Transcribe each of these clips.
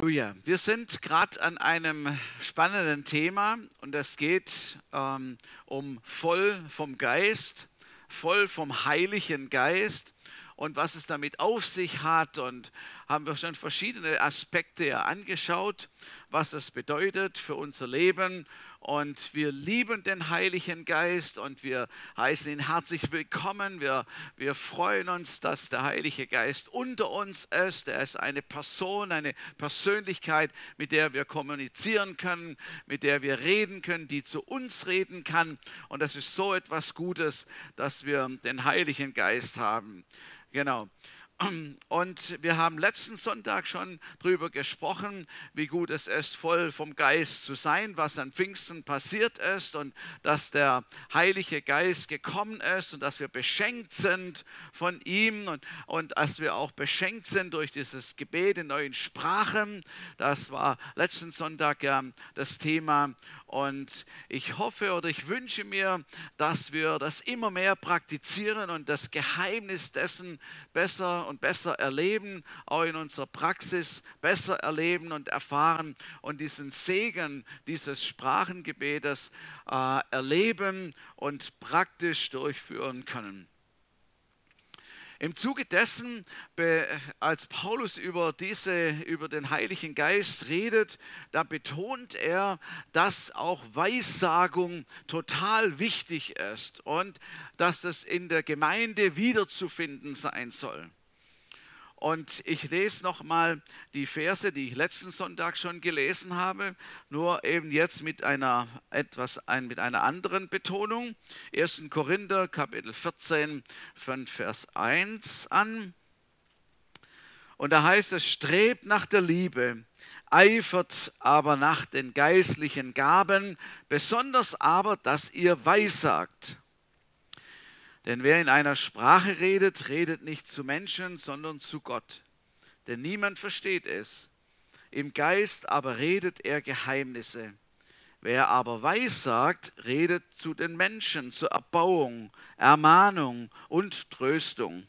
Halleluja. Wir sind gerade an einem spannenden Thema und es geht ähm, um voll vom Geist, voll vom Heiligen Geist und was es damit auf sich hat und haben wir schon verschiedene Aspekte angeschaut, was das bedeutet für unser Leben und wir lieben den Heiligen Geist und wir heißen ihn herzlich willkommen. Wir, wir freuen uns, dass der Heilige Geist unter uns ist. Er ist eine Person, eine Persönlichkeit, mit der wir kommunizieren können, mit der wir reden können, die zu uns reden kann. Und das ist so etwas Gutes, dass wir den Heiligen Geist haben. Genau. Und wir haben letzten Sonntag schon darüber gesprochen, wie gut es ist, voll vom Geist zu sein, was an Pfingsten passiert ist und dass der Heilige Geist gekommen ist und dass wir beschenkt sind von ihm und, und dass wir auch beschenkt sind durch dieses Gebet in neuen Sprachen. Das war letzten Sonntag ja das Thema. Und ich hoffe oder ich wünsche mir, dass wir das immer mehr praktizieren und das Geheimnis dessen besser und besser erleben, auch in unserer Praxis besser erleben und erfahren und diesen Segen dieses Sprachengebetes äh, erleben und praktisch durchführen können. Im Zuge dessen, als Paulus über, diese, über den Heiligen Geist redet, da betont er, dass auch Weissagung total wichtig ist und dass das in der Gemeinde wiederzufinden sein soll. Und ich lese nochmal die Verse, die ich letzten Sonntag schon gelesen habe, nur eben jetzt mit einer etwas mit einer anderen Betonung. 1. Korinther Kapitel 14 von Vers 1 an. Und da heißt es, strebt nach der Liebe, eifert aber nach den geistlichen Gaben, besonders aber, dass ihr weissagt. Denn wer in einer Sprache redet, redet nicht zu Menschen, sondern zu Gott. Denn niemand versteht es. Im Geist aber redet er Geheimnisse. Wer aber weissagt, redet zu den Menschen zur Erbauung, Ermahnung und Tröstung.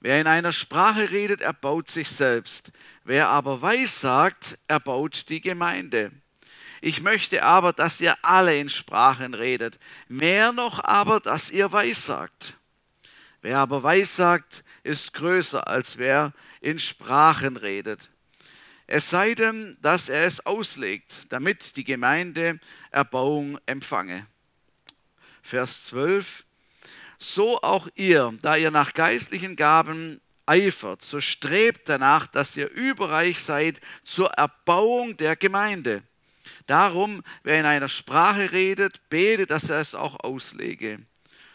Wer in einer Sprache redet, erbaut sich selbst. Wer aber weissagt, erbaut die Gemeinde. Ich möchte aber, dass ihr alle in Sprachen redet, mehr noch aber, dass ihr weissagt. Wer aber weissagt, ist größer, als wer in Sprachen redet. Es sei denn, dass er es auslegt, damit die Gemeinde Erbauung empfange. Vers 12. So auch ihr, da ihr nach geistlichen Gaben eifert, so strebt danach, dass ihr überreich seid zur Erbauung der Gemeinde. Darum, wer in einer Sprache redet, bete, dass er es auch auslege.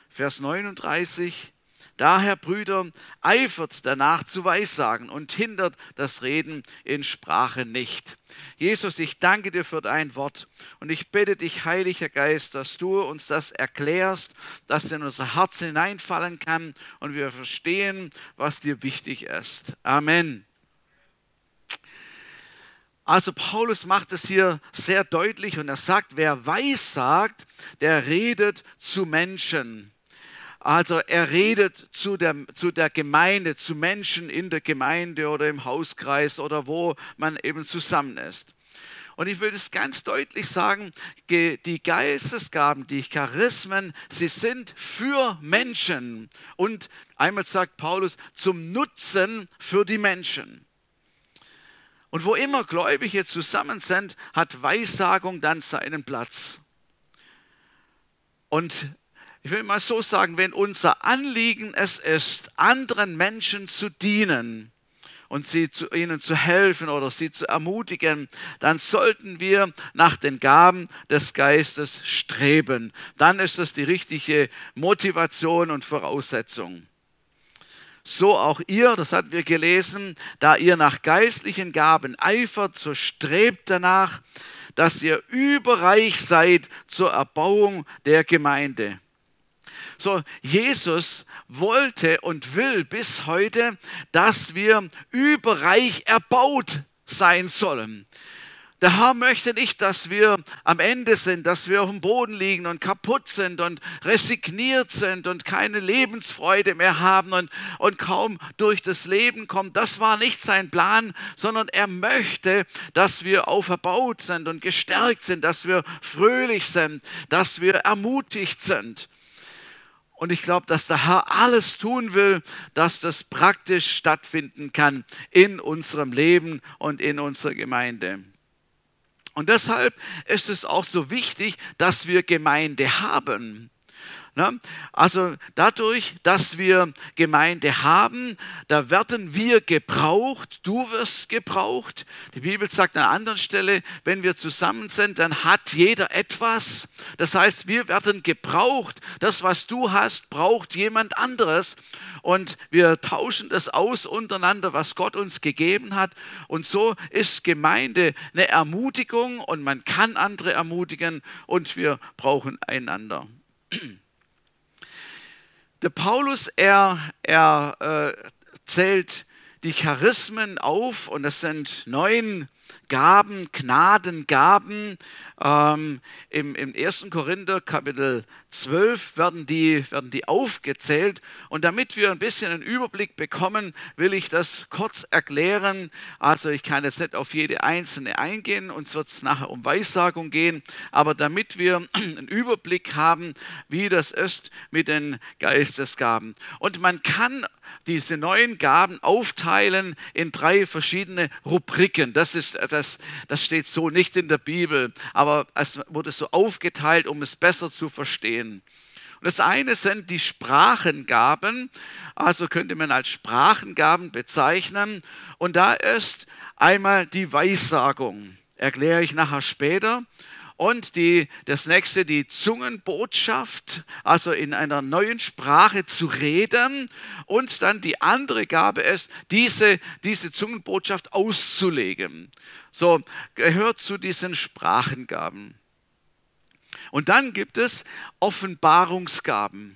Vers 39. Daher, Brüder, eifert danach zu Weissagen und hindert das Reden in Sprache nicht. Jesus, ich danke dir für dein Wort und ich bitte dich, Heiliger Geist, dass du uns das erklärst, dass es in unser Herz hineinfallen kann und wir verstehen, was dir wichtig ist. Amen. Also Paulus macht es hier sehr deutlich und er sagt, wer weiß sagt, der redet zu Menschen. Also er redet zu der, zu der Gemeinde, zu Menschen in der Gemeinde oder im Hauskreis oder wo man eben zusammen ist. Und ich will das ganz deutlich sagen, die Geistesgaben, die Charismen, sie sind für Menschen. Und einmal sagt Paulus, zum Nutzen für die Menschen. Und wo immer Gläubige zusammen sind, hat Weissagung dann seinen Platz. Und ich will mal so sagen, wenn unser Anliegen es ist, anderen Menschen zu dienen und sie zu, ihnen zu helfen oder sie zu ermutigen, dann sollten wir nach den Gaben des Geistes streben. Dann ist das die richtige Motivation und Voraussetzung so auch ihr, das hatten wir gelesen, da ihr nach geistlichen Gaben eifert, so strebt danach, dass ihr überreich seid zur Erbauung der Gemeinde. So, Jesus wollte und will bis heute, dass wir überreich erbaut sein sollen. Der Herr möchte nicht, dass wir am Ende sind, dass wir auf dem Boden liegen und kaputt sind und resigniert sind und keine Lebensfreude mehr haben und, und kaum durch das Leben kommen. Das war nicht sein Plan, sondern er möchte, dass wir auferbaut sind und gestärkt sind, dass wir fröhlich sind, dass wir ermutigt sind. Und ich glaube, dass der Herr alles tun will, dass das praktisch stattfinden kann in unserem Leben und in unserer Gemeinde. Und deshalb ist es auch so wichtig, dass wir Gemeinde haben. Ne? Also dadurch, dass wir Gemeinde haben, da werden wir gebraucht, du wirst gebraucht. Die Bibel sagt an einer anderen Stelle, wenn wir zusammen sind, dann hat jeder etwas. Das heißt, wir werden gebraucht. Das, was du hast, braucht jemand anderes. Und wir tauschen das aus untereinander, was Gott uns gegeben hat. Und so ist Gemeinde eine Ermutigung und man kann andere ermutigen und wir brauchen einander. Der Paulus, er, er äh, zählt die Charismen auf und das sind neun Gaben, Gnadengaben. Ähm, im, Im 1. Korinther Kapitel 12 werden die, werden die aufgezählt. Und damit wir ein bisschen einen Überblick bekommen, will ich das kurz erklären. Also ich kann jetzt nicht auf jede einzelne eingehen, uns wird es nachher um Weissagung gehen, aber damit wir einen Überblick haben, wie das ist mit den Geistesgaben. Und man kann diese neuen Gaben aufteilen in drei verschiedene Rubriken. Das, ist, das, das steht so nicht in der Bibel, aber es wurde so aufgeteilt, um es besser zu verstehen. Und das eine sind die Sprachengaben, also könnte man als Sprachengaben bezeichnen. Und da ist einmal die Weissagung, erkläre ich nachher später. Und die, das nächste, die Zungenbotschaft, also in einer neuen Sprache zu reden. Und dann die andere Gabe ist, diese, diese Zungenbotschaft auszulegen. So, gehört zu diesen Sprachengaben. Und dann gibt es Offenbarungsgaben.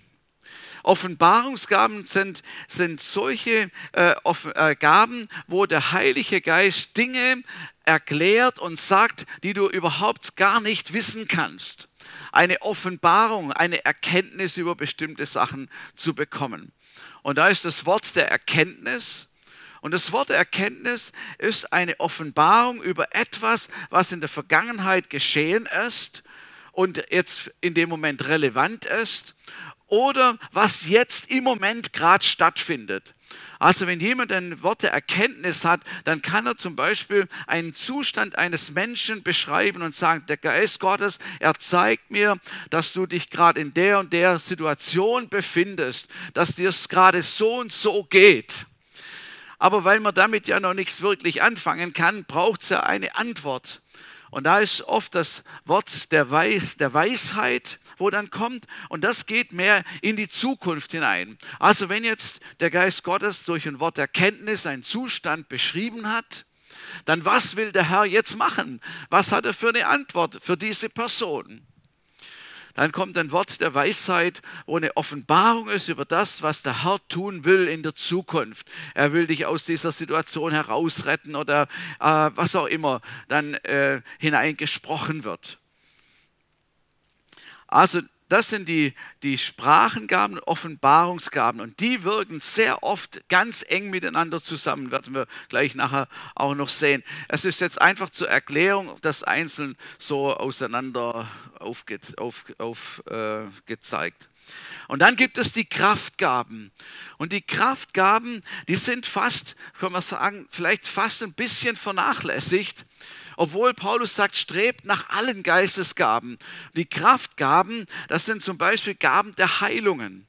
Offenbarungsgaben sind, sind solche äh, äh, Gaben, wo der Heilige Geist Dinge erklärt und sagt, die du überhaupt gar nicht wissen kannst. Eine Offenbarung, eine Erkenntnis über bestimmte Sachen zu bekommen. Und da ist das Wort der Erkenntnis. Und das Wort Erkenntnis ist eine Offenbarung über etwas, was in der Vergangenheit geschehen ist und jetzt in dem Moment relevant ist oder was jetzt im Moment gerade stattfindet. Also wenn jemand ein Wort der Erkenntnis hat, dann kann er zum Beispiel einen Zustand eines Menschen beschreiben und sagen, der Geist Gottes, er zeigt mir, dass du dich gerade in der und der Situation befindest, dass dir es gerade so und so geht. Aber weil man damit ja noch nichts wirklich anfangen kann, braucht es ja eine Antwort. Und da ist oft das Wort der, Weis, der Weisheit, wo dann kommt. Und das geht mehr in die Zukunft hinein. Also wenn jetzt der Geist Gottes durch ein Wort Erkenntnis einen Zustand beschrieben hat, dann was will der Herr jetzt machen? Was hat er für eine Antwort für diese Person? Dann kommt ein Wort der Weisheit, wo eine Offenbarung ist über das, was der Herr tun will in der Zukunft. Er will dich aus dieser Situation herausretten oder äh, was auch immer dann äh, hineingesprochen wird. Also das sind die, die Sprachengaben, Offenbarungsgaben und die wirken sehr oft ganz eng miteinander zusammen, werden wir gleich nachher auch noch sehen. Es ist jetzt einfach zur Erklärung das einzeln so auseinander aufgezeigt. Auf, auf, äh, und dann gibt es die Kraftgaben. Und die Kraftgaben, die sind fast, können wir sagen, vielleicht fast ein bisschen vernachlässigt obwohl Paulus sagt, strebt nach allen Geistesgaben. Die Kraftgaben, das sind zum Beispiel Gaben der Heilungen.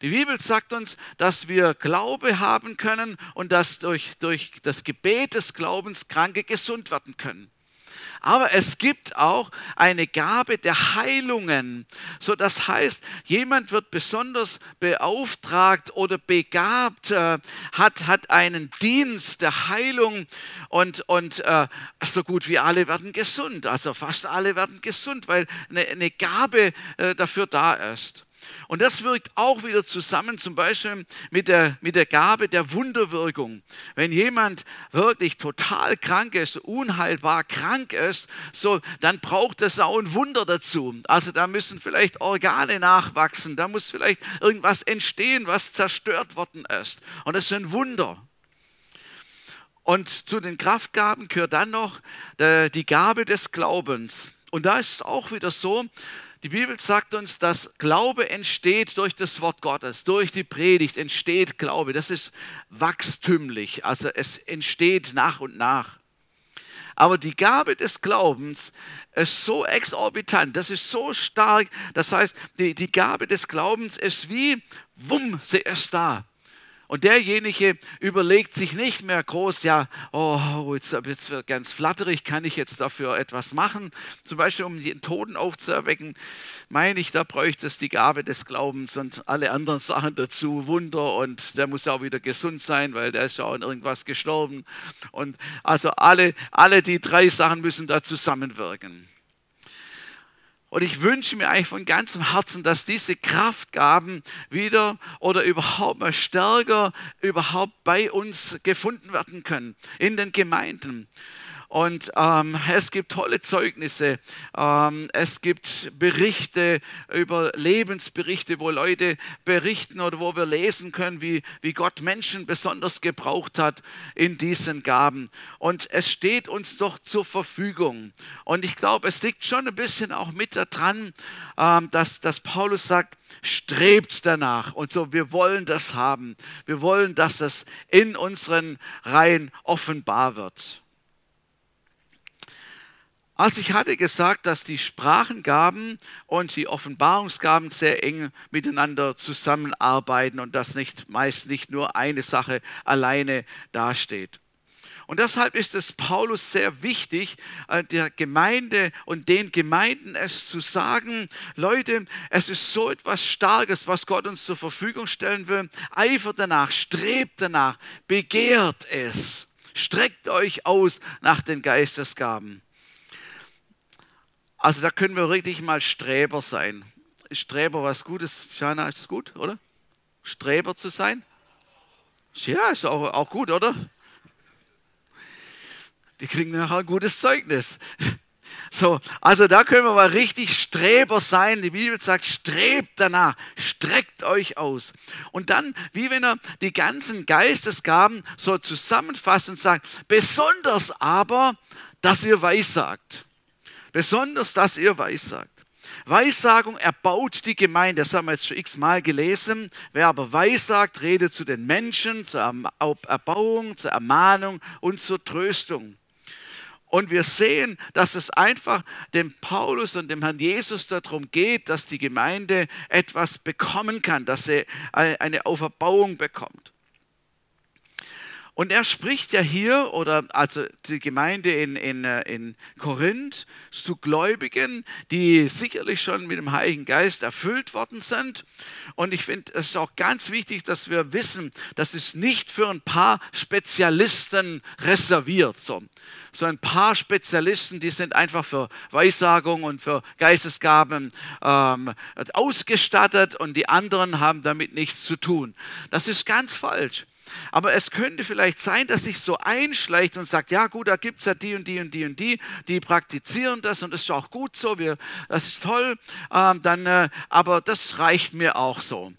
Die Bibel sagt uns, dass wir Glaube haben können und dass durch, durch das Gebet des Glaubens Kranke gesund werden können. Aber es gibt auch eine Gabe der Heilungen. So, das heißt, jemand wird besonders beauftragt oder begabt, äh, hat, hat einen Dienst der Heilung und, und äh, so gut wie alle werden gesund. Also fast alle werden gesund, weil eine, eine Gabe äh, dafür da ist. Und das wirkt auch wieder zusammen, zum Beispiel mit der, mit der Gabe der Wunderwirkung. Wenn jemand wirklich total krank ist, unheilbar krank ist, so, dann braucht es auch ein Wunder dazu. Also da müssen vielleicht Organe nachwachsen, da muss vielleicht irgendwas entstehen, was zerstört worden ist. Und das ist ein Wunder. Und zu den Kraftgaben gehört dann noch äh, die Gabe des Glaubens. Und da ist es auch wieder so, die Bibel sagt uns, dass Glaube entsteht durch das Wort Gottes, durch die Predigt entsteht Glaube. Das ist wachstümlich, also es entsteht nach und nach. Aber die Gabe des Glaubens ist so exorbitant, das ist so stark. Das heißt, die, die Gabe des Glaubens ist wie, wumm, sie ist da. Und derjenige überlegt sich nicht mehr groß, ja, oh, jetzt, jetzt wird ganz flatterig, kann ich jetzt dafür etwas machen? Zum Beispiel, um den Toten aufzuerwecken, meine ich, da bräuchte es die Gabe des Glaubens und alle anderen Sachen dazu, Wunder und der muss ja auch wieder gesund sein, weil der ist ja auch in irgendwas gestorben. Und also alle, alle die drei Sachen müssen da zusammenwirken. Und ich wünsche mir eigentlich von ganzem Herzen, dass diese Kraftgaben wieder oder überhaupt mal stärker überhaupt bei uns gefunden werden können in den Gemeinden. Und ähm, es gibt tolle Zeugnisse. Ähm, es gibt Berichte über Lebensberichte, wo Leute berichten oder wo wir lesen können, wie, wie Gott Menschen besonders gebraucht hat in diesen Gaben. Und es steht uns doch zur Verfügung. Und ich glaube, es liegt schon ein bisschen auch mit daran, ähm, dass, dass Paulus sagt, strebt danach. Und so, wir wollen das haben. Wir wollen, dass das in unseren Reihen offenbar wird. Also ich hatte gesagt, dass die Sprachengaben und die Offenbarungsgaben sehr eng miteinander zusammenarbeiten und dass nicht meist nicht nur eine Sache alleine dasteht. Und deshalb ist es Paulus sehr wichtig, äh, der Gemeinde und den Gemeinden es zu sagen, Leute, es ist so etwas Starkes, was Gott uns zur Verfügung stellen will. Eifert danach, strebt danach, begehrt es, streckt euch aus nach den Geistesgaben. Also da können wir richtig mal Streber sein. Streber was Gutes? Jana, ist es gut, oder? Streber zu sein? Ja, ist auch, auch gut, oder? Die kriegen nachher ein gutes Zeugnis. So, also da können wir mal richtig Streber sein. Die Bibel sagt, strebt danach, streckt euch aus. Und dann, wie wenn er die ganzen Geistesgaben so zusammenfasst und sagt, besonders aber, dass ihr weissagt. Besonders, dass ihr weissagt. Weissagung erbaut die Gemeinde, das haben wir jetzt schon x-mal gelesen. Wer aber weissagt, redet zu den Menschen, zur Erbauung, zur Ermahnung und zur Tröstung. Und wir sehen, dass es einfach dem Paulus und dem Herrn Jesus darum geht, dass die Gemeinde etwas bekommen kann, dass sie eine Auferbauung bekommt. Und er spricht ja hier, oder also die Gemeinde in, in, äh, in Korinth, zu Gläubigen, die sicherlich schon mit dem Heiligen Geist erfüllt worden sind. Und ich finde es ist auch ganz wichtig, dass wir wissen, das ist nicht für ein paar Spezialisten reserviert. So. so ein paar Spezialisten, die sind einfach für Weissagung und für Geistesgaben ähm, ausgestattet und die anderen haben damit nichts zu tun. Das ist ganz falsch. Aber es könnte vielleicht sein, dass sich so einschleicht und sagt, ja gut, da gibt es ja die und die und die und die, die praktizieren das und das ist auch gut so, wir, das ist toll, ähm, dann, äh, aber das reicht mir auch so.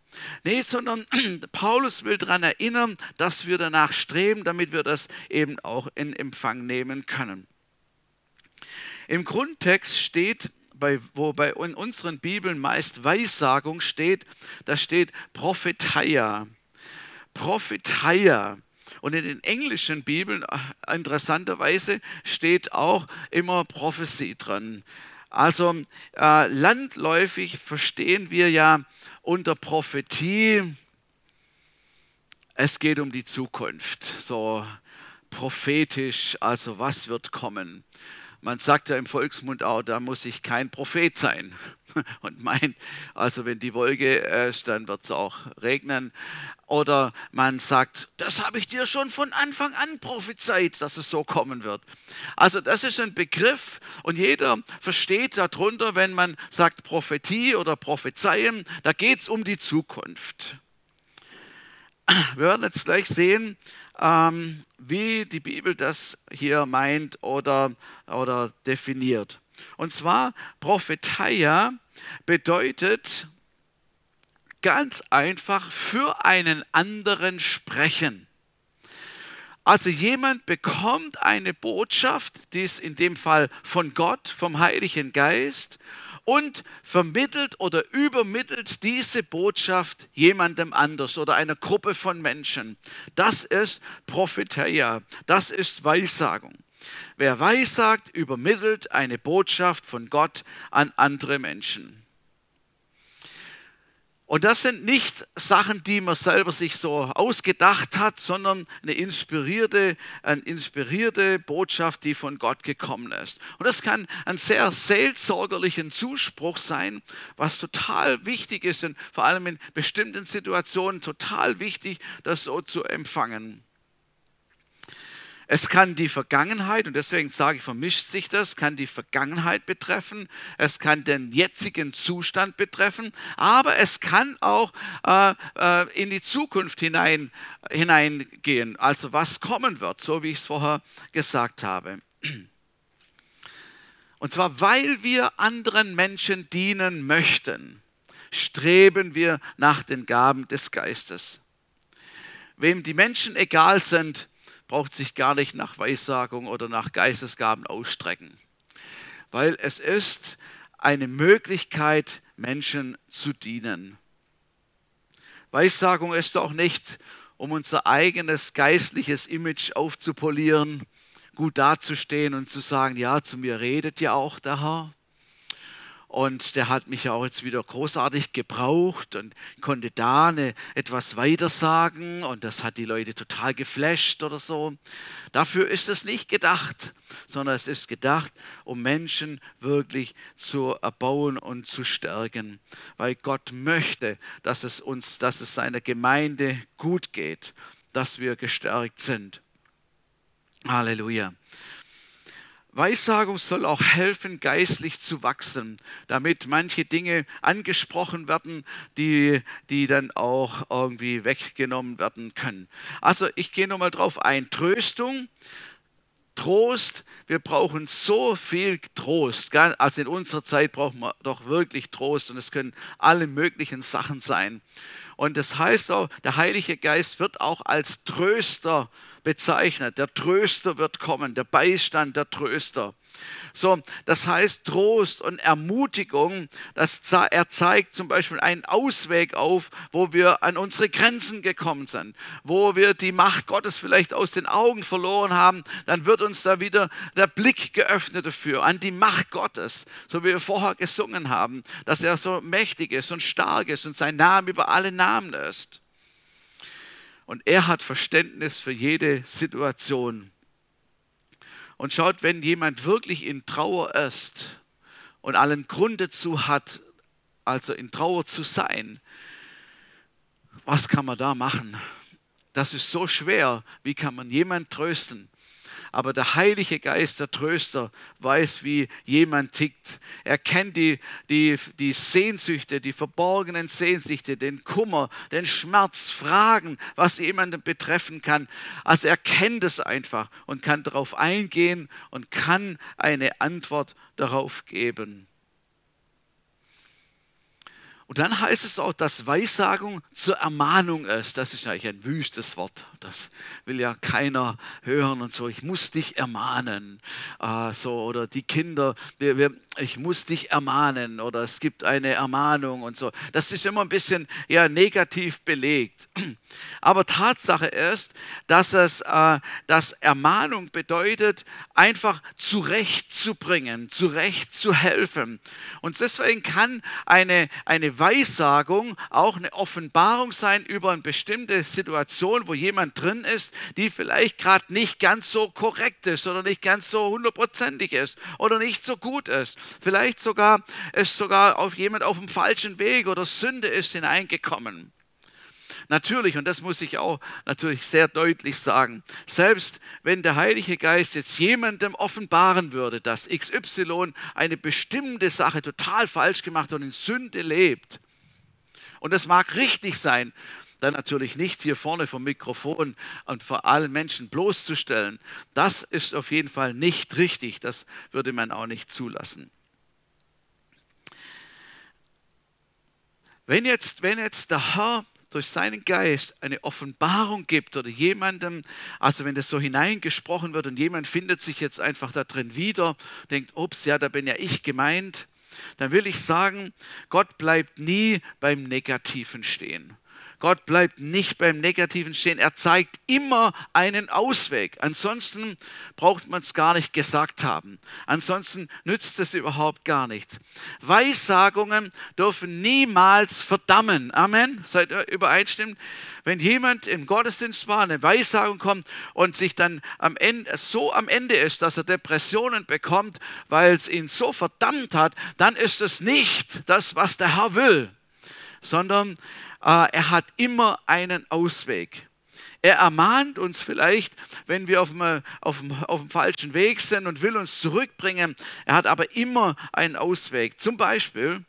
Nee, sondern Paulus will daran erinnern, dass wir danach streben, damit wir das eben auch in Empfang nehmen können. Im Grundtext steht, bei, wo bei in unseren Bibeln meist Weissagung steht, da steht Prophetia. Prophetia. Und in den englischen Bibeln, äh, interessanterweise, steht auch immer Prophecy drin. Also äh, landläufig verstehen wir ja unter Prophetie, es geht um die Zukunft, so prophetisch, also was wird kommen. man sagt ja im Volksmund auch, da muss ich kein Prophet sein. Und meint, also wenn die Wolke ist, dann wird es auch regnen. Oder man sagt, das habe ich dir schon von Anfang an prophezeit, dass es so kommen wird. Also das ist ein Begriff und jeder versteht darunter, wenn man sagt Prophetie oder Prophezeien, da geht es um die Zukunft. Wir werden jetzt gleich sehen, ähm, wie die Bibel das hier meint oder, oder definiert. Und zwar Prophetia bedeutet ganz einfach für einen anderen sprechen. Also jemand bekommt eine Botschaft, die ist in dem Fall von Gott, vom Heiligen Geist, und vermittelt oder übermittelt diese Botschaft jemandem anders oder einer Gruppe von Menschen. Das ist Prophetia, das ist Weissagung. Wer weissagt, übermittelt eine Botschaft von Gott an andere Menschen. Und das sind nicht Sachen, die man selber sich so ausgedacht hat, sondern eine inspirierte, eine inspirierte Botschaft, die von Gott gekommen ist. Und das kann ein sehr seelsorgerlichen Zuspruch sein, was total wichtig ist und vor allem in bestimmten Situationen total wichtig, das so zu empfangen. Es kann die Vergangenheit, und deswegen sage ich, vermischt sich das, kann die Vergangenheit betreffen, es kann den jetzigen Zustand betreffen, aber es kann auch äh, äh, in die Zukunft hinein, hineingehen, also was kommen wird, so wie ich es vorher gesagt habe. Und zwar, weil wir anderen Menschen dienen möchten, streben wir nach den Gaben des Geistes. Wem die Menschen egal sind, braucht sich gar nicht nach Weissagung oder nach Geistesgaben ausstrecken, weil es ist eine Möglichkeit, Menschen zu dienen. Weissagung ist auch nicht, um unser eigenes geistliches Image aufzupolieren, gut dazustehen und zu sagen, ja, zu mir redet ja auch der Herr. Und der hat mich ja auch jetzt wieder großartig gebraucht und konnte da eine, etwas weiter sagen und das hat die Leute total geflasht oder so. Dafür ist es nicht gedacht, sondern es ist gedacht, um Menschen wirklich zu erbauen und zu stärken. Weil Gott möchte, dass es uns, dass es seiner Gemeinde gut geht, dass wir gestärkt sind. Halleluja. Weissagung soll auch helfen, geistlich zu wachsen, damit manche Dinge angesprochen werden, die, die dann auch irgendwie weggenommen werden können. Also ich gehe nochmal drauf ein. Tröstung, Trost, wir brauchen so viel Trost. Also in unserer Zeit brauchen wir doch wirklich Trost und es können alle möglichen Sachen sein. Und das heißt auch, der Heilige Geist wird auch als Tröster bezeichnet. Der Tröster wird kommen, der Beistand, der Tröster. So, das heißt Trost und Ermutigung, das, er zeigt zum Beispiel einen Ausweg auf, wo wir an unsere Grenzen gekommen sind, wo wir die Macht Gottes vielleicht aus den Augen verloren haben, dann wird uns da wieder der Blick geöffnet dafür, an die Macht Gottes, so wie wir vorher gesungen haben, dass er so mächtig ist und stark ist und sein Name über alle Namen ist. Und er hat Verständnis für jede Situation. Und schaut, wenn jemand wirklich in Trauer ist und allen Grund dazu hat, also in Trauer zu sein, was kann man da machen? Das ist so schwer. Wie kann man jemand trösten? Aber der Heilige Geist, der Tröster, weiß, wie jemand tickt. Er kennt die, die, die Sehnsüchte, die verborgenen Sehnsüchte, den Kummer, den Schmerz, Fragen, was jemanden betreffen kann. Also er kennt es einfach und kann darauf eingehen und kann eine Antwort darauf geben. Und dann heißt es auch, dass Weissagung zur Ermahnung ist. Das ist eigentlich ein wüstes Wort. Das will ja keiner hören und so. Ich muss dich ermahnen. Äh, so, oder die Kinder. Wir, wir, ich muss dich ermahnen oder es gibt eine Ermahnung und so. Das ist immer ein bisschen ja, negativ belegt. Aber Tatsache ist, dass es äh, dass Ermahnung bedeutet, einfach zurechtzubringen, zurecht zu helfen. Und deswegen kann eine, eine Weissagung auch eine Offenbarung sein über eine bestimmte Situation, wo jemand drin ist, die vielleicht gerade nicht ganz so korrekt ist oder nicht ganz so hundertprozentig ist oder nicht so gut ist. Vielleicht sogar ist sogar auf jemand auf dem falschen Weg oder Sünde ist hineingekommen. Natürlich, und das muss ich auch natürlich sehr deutlich sagen, selbst wenn der Heilige Geist jetzt jemandem offenbaren würde, dass XY eine bestimmte Sache total falsch gemacht und in Sünde lebt, und das mag richtig sein, dann natürlich nicht hier vorne vom Mikrofon und vor allen Menschen bloßzustellen. Das ist auf jeden Fall nicht richtig. Das würde man auch nicht zulassen. Wenn jetzt, wenn jetzt der Herr durch seinen Geist eine Offenbarung gibt oder jemandem, also wenn das so hineingesprochen wird und jemand findet sich jetzt einfach da drin wieder, denkt, ups, ja, da bin ja ich gemeint, dann will ich sagen, Gott bleibt nie beim Negativen stehen. Gott bleibt nicht beim Negativen stehen. Er zeigt immer einen Ausweg. Ansonsten braucht man es gar nicht gesagt haben. Ansonsten nützt es überhaupt gar nichts. Weissagungen dürfen niemals verdammen. Amen. Seid ihr übereinstimmend? Wenn jemand im Gottesdienst war, eine Weissagung kommt und sich dann am Ende, so am Ende ist, dass er Depressionen bekommt, weil es ihn so verdammt hat, dann ist es nicht das, was der Herr will, sondern er hat immer einen Ausweg. Er ermahnt uns vielleicht, wenn wir auf dem, auf, dem, auf dem falschen Weg sind und will uns zurückbringen. Er hat aber immer einen Ausweg. Zum Beispiel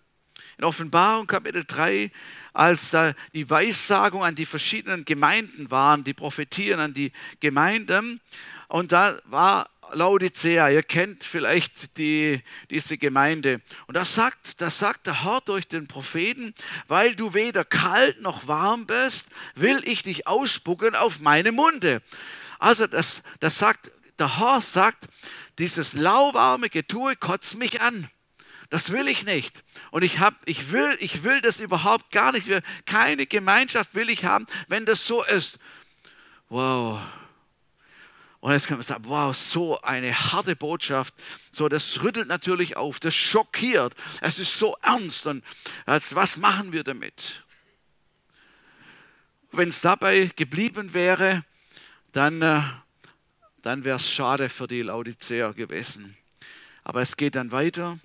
in Offenbarung Kapitel 3, als die Weissagung an die verschiedenen Gemeinden waren, die Prophetien an die Gemeinden. Und da war Laodicea, ihr kennt vielleicht die, diese Gemeinde. Und das sagt, das sagt der Herr durch den Propheten, weil du weder kalt noch warm bist, will ich dich ausspucken auf meine Munde. Also das, das sagt, der Herr sagt, dieses lauwarme Getue kotzt mich an. Das will ich nicht. Und ich, hab, ich, will, ich will das überhaupt gar nicht. Keine Gemeinschaft will ich haben, wenn das so ist. Wow, und jetzt können wir sagen, wow, so eine harte Botschaft. So, das rüttelt natürlich auf, das schockiert. Es ist so ernst. Und als, was machen wir damit? Wenn es dabei geblieben wäre, dann, äh, dann wäre es schade für die Laodicea gewesen. Aber es geht dann weiter,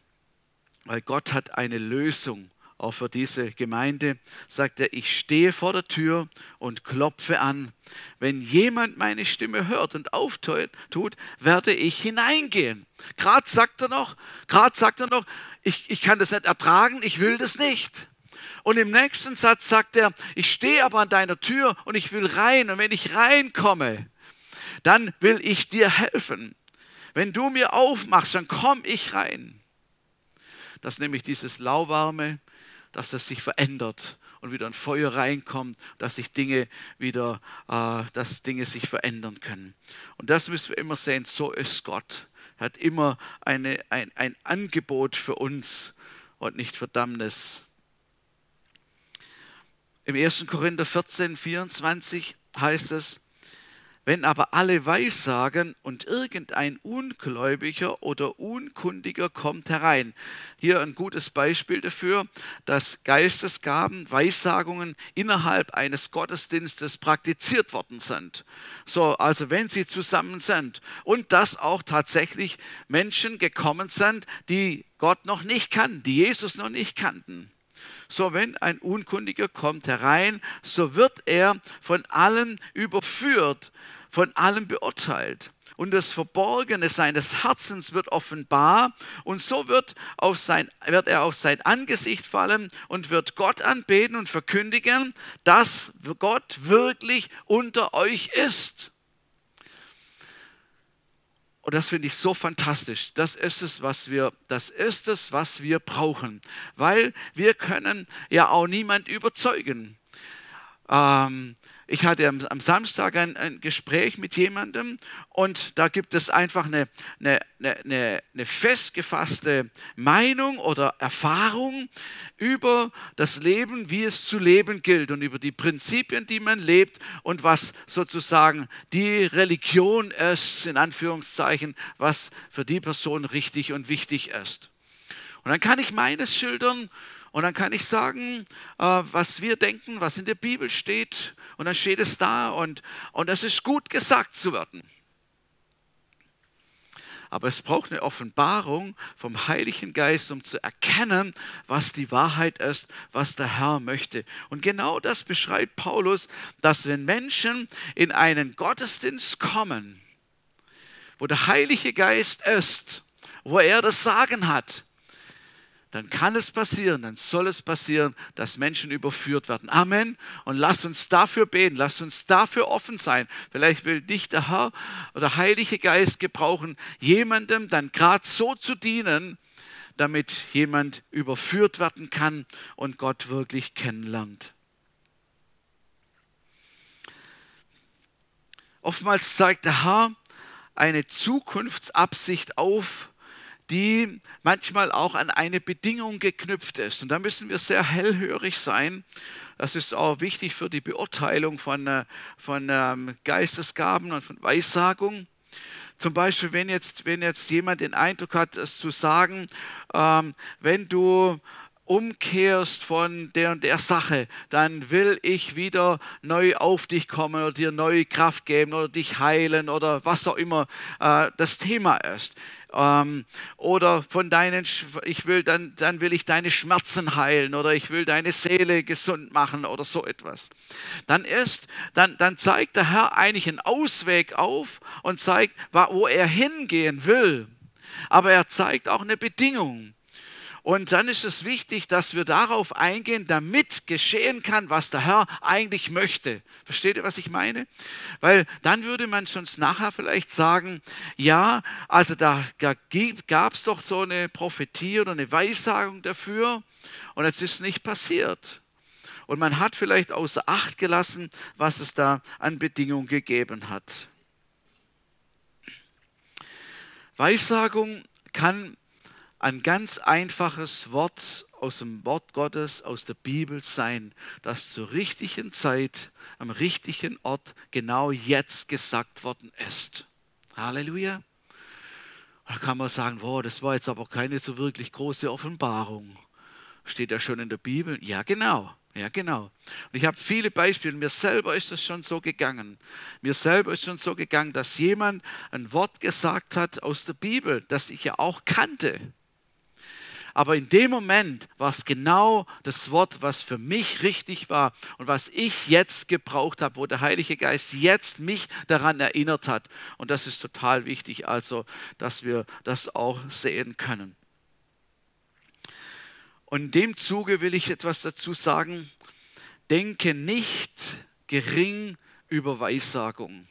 weil Gott hat eine Lösung auch für diese Gemeinde, sagt er, ich stehe vor der Tür und klopfe an. Wenn jemand meine Stimme hört und auftut, werde ich hineingehen. Gerade sagt er noch, gerade sagt er noch, ich, ich kann das nicht ertragen, ich will das nicht. Und im nächsten Satz sagt er, ich stehe aber an deiner Tür und ich will rein. Und wenn ich reinkomme, dann will ich dir helfen. Wenn du mir aufmachst, dann komme ich rein. Das ist nämlich dieses lauwarme, dass das sich verändert und wieder ein Feuer reinkommt, dass sich Dinge wieder, äh, dass Dinge sich verändern können. Und das müssen wir immer sehen, so ist Gott. Er hat immer eine, ein, ein Angebot für uns und nicht Verdammnis. Im 1. Korinther 14, 24 heißt es, wenn aber alle Weissagen und irgendein Ungläubiger oder Unkundiger kommt herein. Hier ein gutes Beispiel dafür, dass Geistesgaben, Weissagungen innerhalb eines Gottesdienstes praktiziert worden sind. So, also wenn sie zusammen sind und dass auch tatsächlich Menschen gekommen sind, die Gott noch nicht kannten, die Jesus noch nicht kannten. So, wenn ein Unkundiger kommt herein, so wird er von allen überführt von allem beurteilt. Und das Verborgene seines Herzens wird offenbar und so wird, auf sein, wird er auf sein Angesicht fallen und wird Gott anbeten und verkündigen, dass Gott wirklich unter euch ist. Und das finde ich so fantastisch. Das ist es, was wir, das ist es, was wir brauchen. Weil wir können ja auch niemand überzeugen. Ähm, ich hatte am, am Samstag ein, ein, Gespräch mit jemandem und da gibt es einfach eine, eine, eine, eine festgefasste Meinung oder Erfahrung über das Leben, wie es zu leben gilt und über die Prinzipien, die man lebt und was sozusagen die Religion ist, in Anführungszeichen, was für die Person richtig und wichtig ist. Und dann kann ich meines schildern und dann kann ich sagen, äh, was wir denken, was in der Bibel steht. Und dann steht es da und, und es ist gut gesagt zu werden. Aber es braucht eine Offenbarung vom Heiligen Geist, um zu erkennen, was die Wahrheit ist, was der Herr möchte. Und genau das beschreibt Paulus, dass wenn Menschen in einen Gottesdienst kommen, wo der Heilige Geist ist, wo er das Sagen hat, dann kann es passieren, dann soll es passieren, dass Menschen überführt werden. Amen. Und lasst uns dafür beten, lasst uns dafür offen sein. Vielleicht will dich der Herr oder Heilige Geist gebrauchen, jemandem dann gerade so zu dienen, damit jemand überführt werden kann und Gott wirklich kennenlernt. Oftmals zeigt der Herr eine Zukunftsabsicht auf, die manchmal auch an eine Bedingung geknüpft ist. Und da müssen wir sehr hellhörig sein. Das ist auch wichtig für die Beurteilung von, äh, von ähm, Geistesgaben und von Weissagung. Zum Beispiel, wenn jetzt, wenn jetzt jemand den Eindruck hat, es zu sagen, ähm, wenn du umkehrst von der und der Sache, dann will ich wieder neu auf dich kommen oder dir neue Kraft geben oder dich heilen oder was auch immer äh, das Thema ist ähm, oder von deinen, ich will, dann, dann will ich deine Schmerzen heilen oder ich will deine Seele gesund machen oder so etwas. Dann ist, dann, dann zeigt der Herr eigentlich einen Ausweg auf und zeigt, wo er hingehen will. Aber er zeigt auch eine Bedingung. Und dann ist es wichtig, dass wir darauf eingehen, damit geschehen kann, was der Herr eigentlich möchte. Versteht ihr, was ich meine? Weil dann würde man sonst nachher vielleicht sagen, ja, also da gab es doch so eine Prophetie oder eine Weissagung dafür und es ist nicht passiert. Und man hat vielleicht außer Acht gelassen, was es da an Bedingungen gegeben hat. Weissagung kann ein ganz einfaches Wort aus dem Wort Gottes, aus der Bibel sein, das zur richtigen Zeit, am richtigen Ort, genau jetzt gesagt worden ist. Halleluja. Da kann man sagen, wow, das war jetzt aber keine so wirklich große Offenbarung. Steht ja schon in der Bibel? Ja, genau. Ja, genau. Und ich habe viele Beispiele. Mir selber ist es schon so gegangen. Mir selber ist schon so gegangen, dass jemand ein Wort gesagt hat aus der Bibel, das ich ja auch kannte. Aber in dem Moment war es genau das Wort, was für mich richtig war und was ich jetzt gebraucht habe, wo der Heilige Geist jetzt mich daran erinnert hat. Und das ist total wichtig, also, dass wir das auch sehen können. Und in dem Zuge will ich etwas dazu sagen. Denke nicht gering über Weissagung.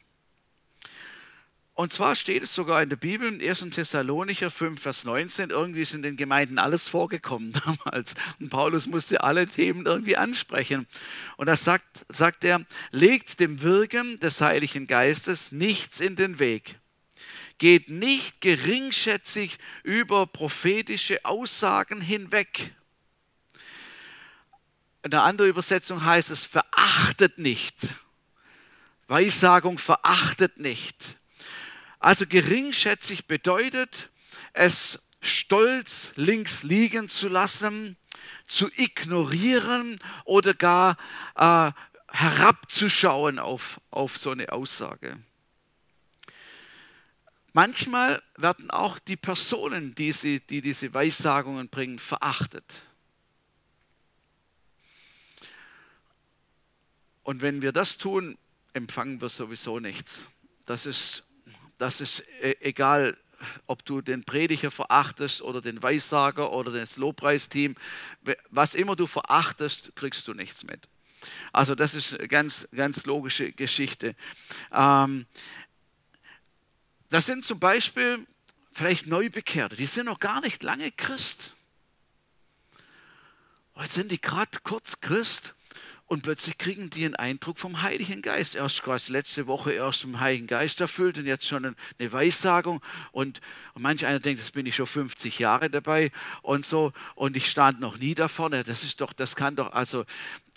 Und zwar steht es sogar in der Bibel, in 1. Thessalonicher 5, Vers 19, irgendwie ist in den Gemeinden alles vorgekommen damals. Und Paulus musste alle Themen irgendwie ansprechen. Und da sagt, sagt er, legt dem Wirken des Heiligen Geistes nichts in den Weg. Geht nicht geringschätzig über prophetische Aussagen hinweg. In einer anderen Übersetzung heißt es, verachtet nicht. Weissagung verachtet nicht. Also geringschätzig bedeutet, es stolz links liegen zu lassen, zu ignorieren oder gar äh, herabzuschauen auf, auf so eine Aussage. Manchmal werden auch die Personen, die, sie, die diese Weissagungen bringen, verachtet. Und wenn wir das tun, empfangen wir sowieso nichts. Das ist das ist äh, egal, ob du den Prediger verachtest oder den Weissager oder das Lobpreisteam, was immer du verachtest, kriegst du nichts mit. Also das ist eine ganz, ganz logische Geschichte. Ähm, das sind zum Beispiel vielleicht Neubekehrte, die sind noch gar nicht lange Christ. Jetzt sind die gerade kurz Christ und plötzlich kriegen die einen Eindruck vom Heiligen Geist. Erst quasi letzte Woche erst vom Heiligen Geist erfüllt und jetzt schon eine Weissagung. Und, und manch einer denkt, jetzt bin ich schon 50 Jahre dabei und so. Und ich stand noch nie da vorne. Das ist doch, das kann doch, also,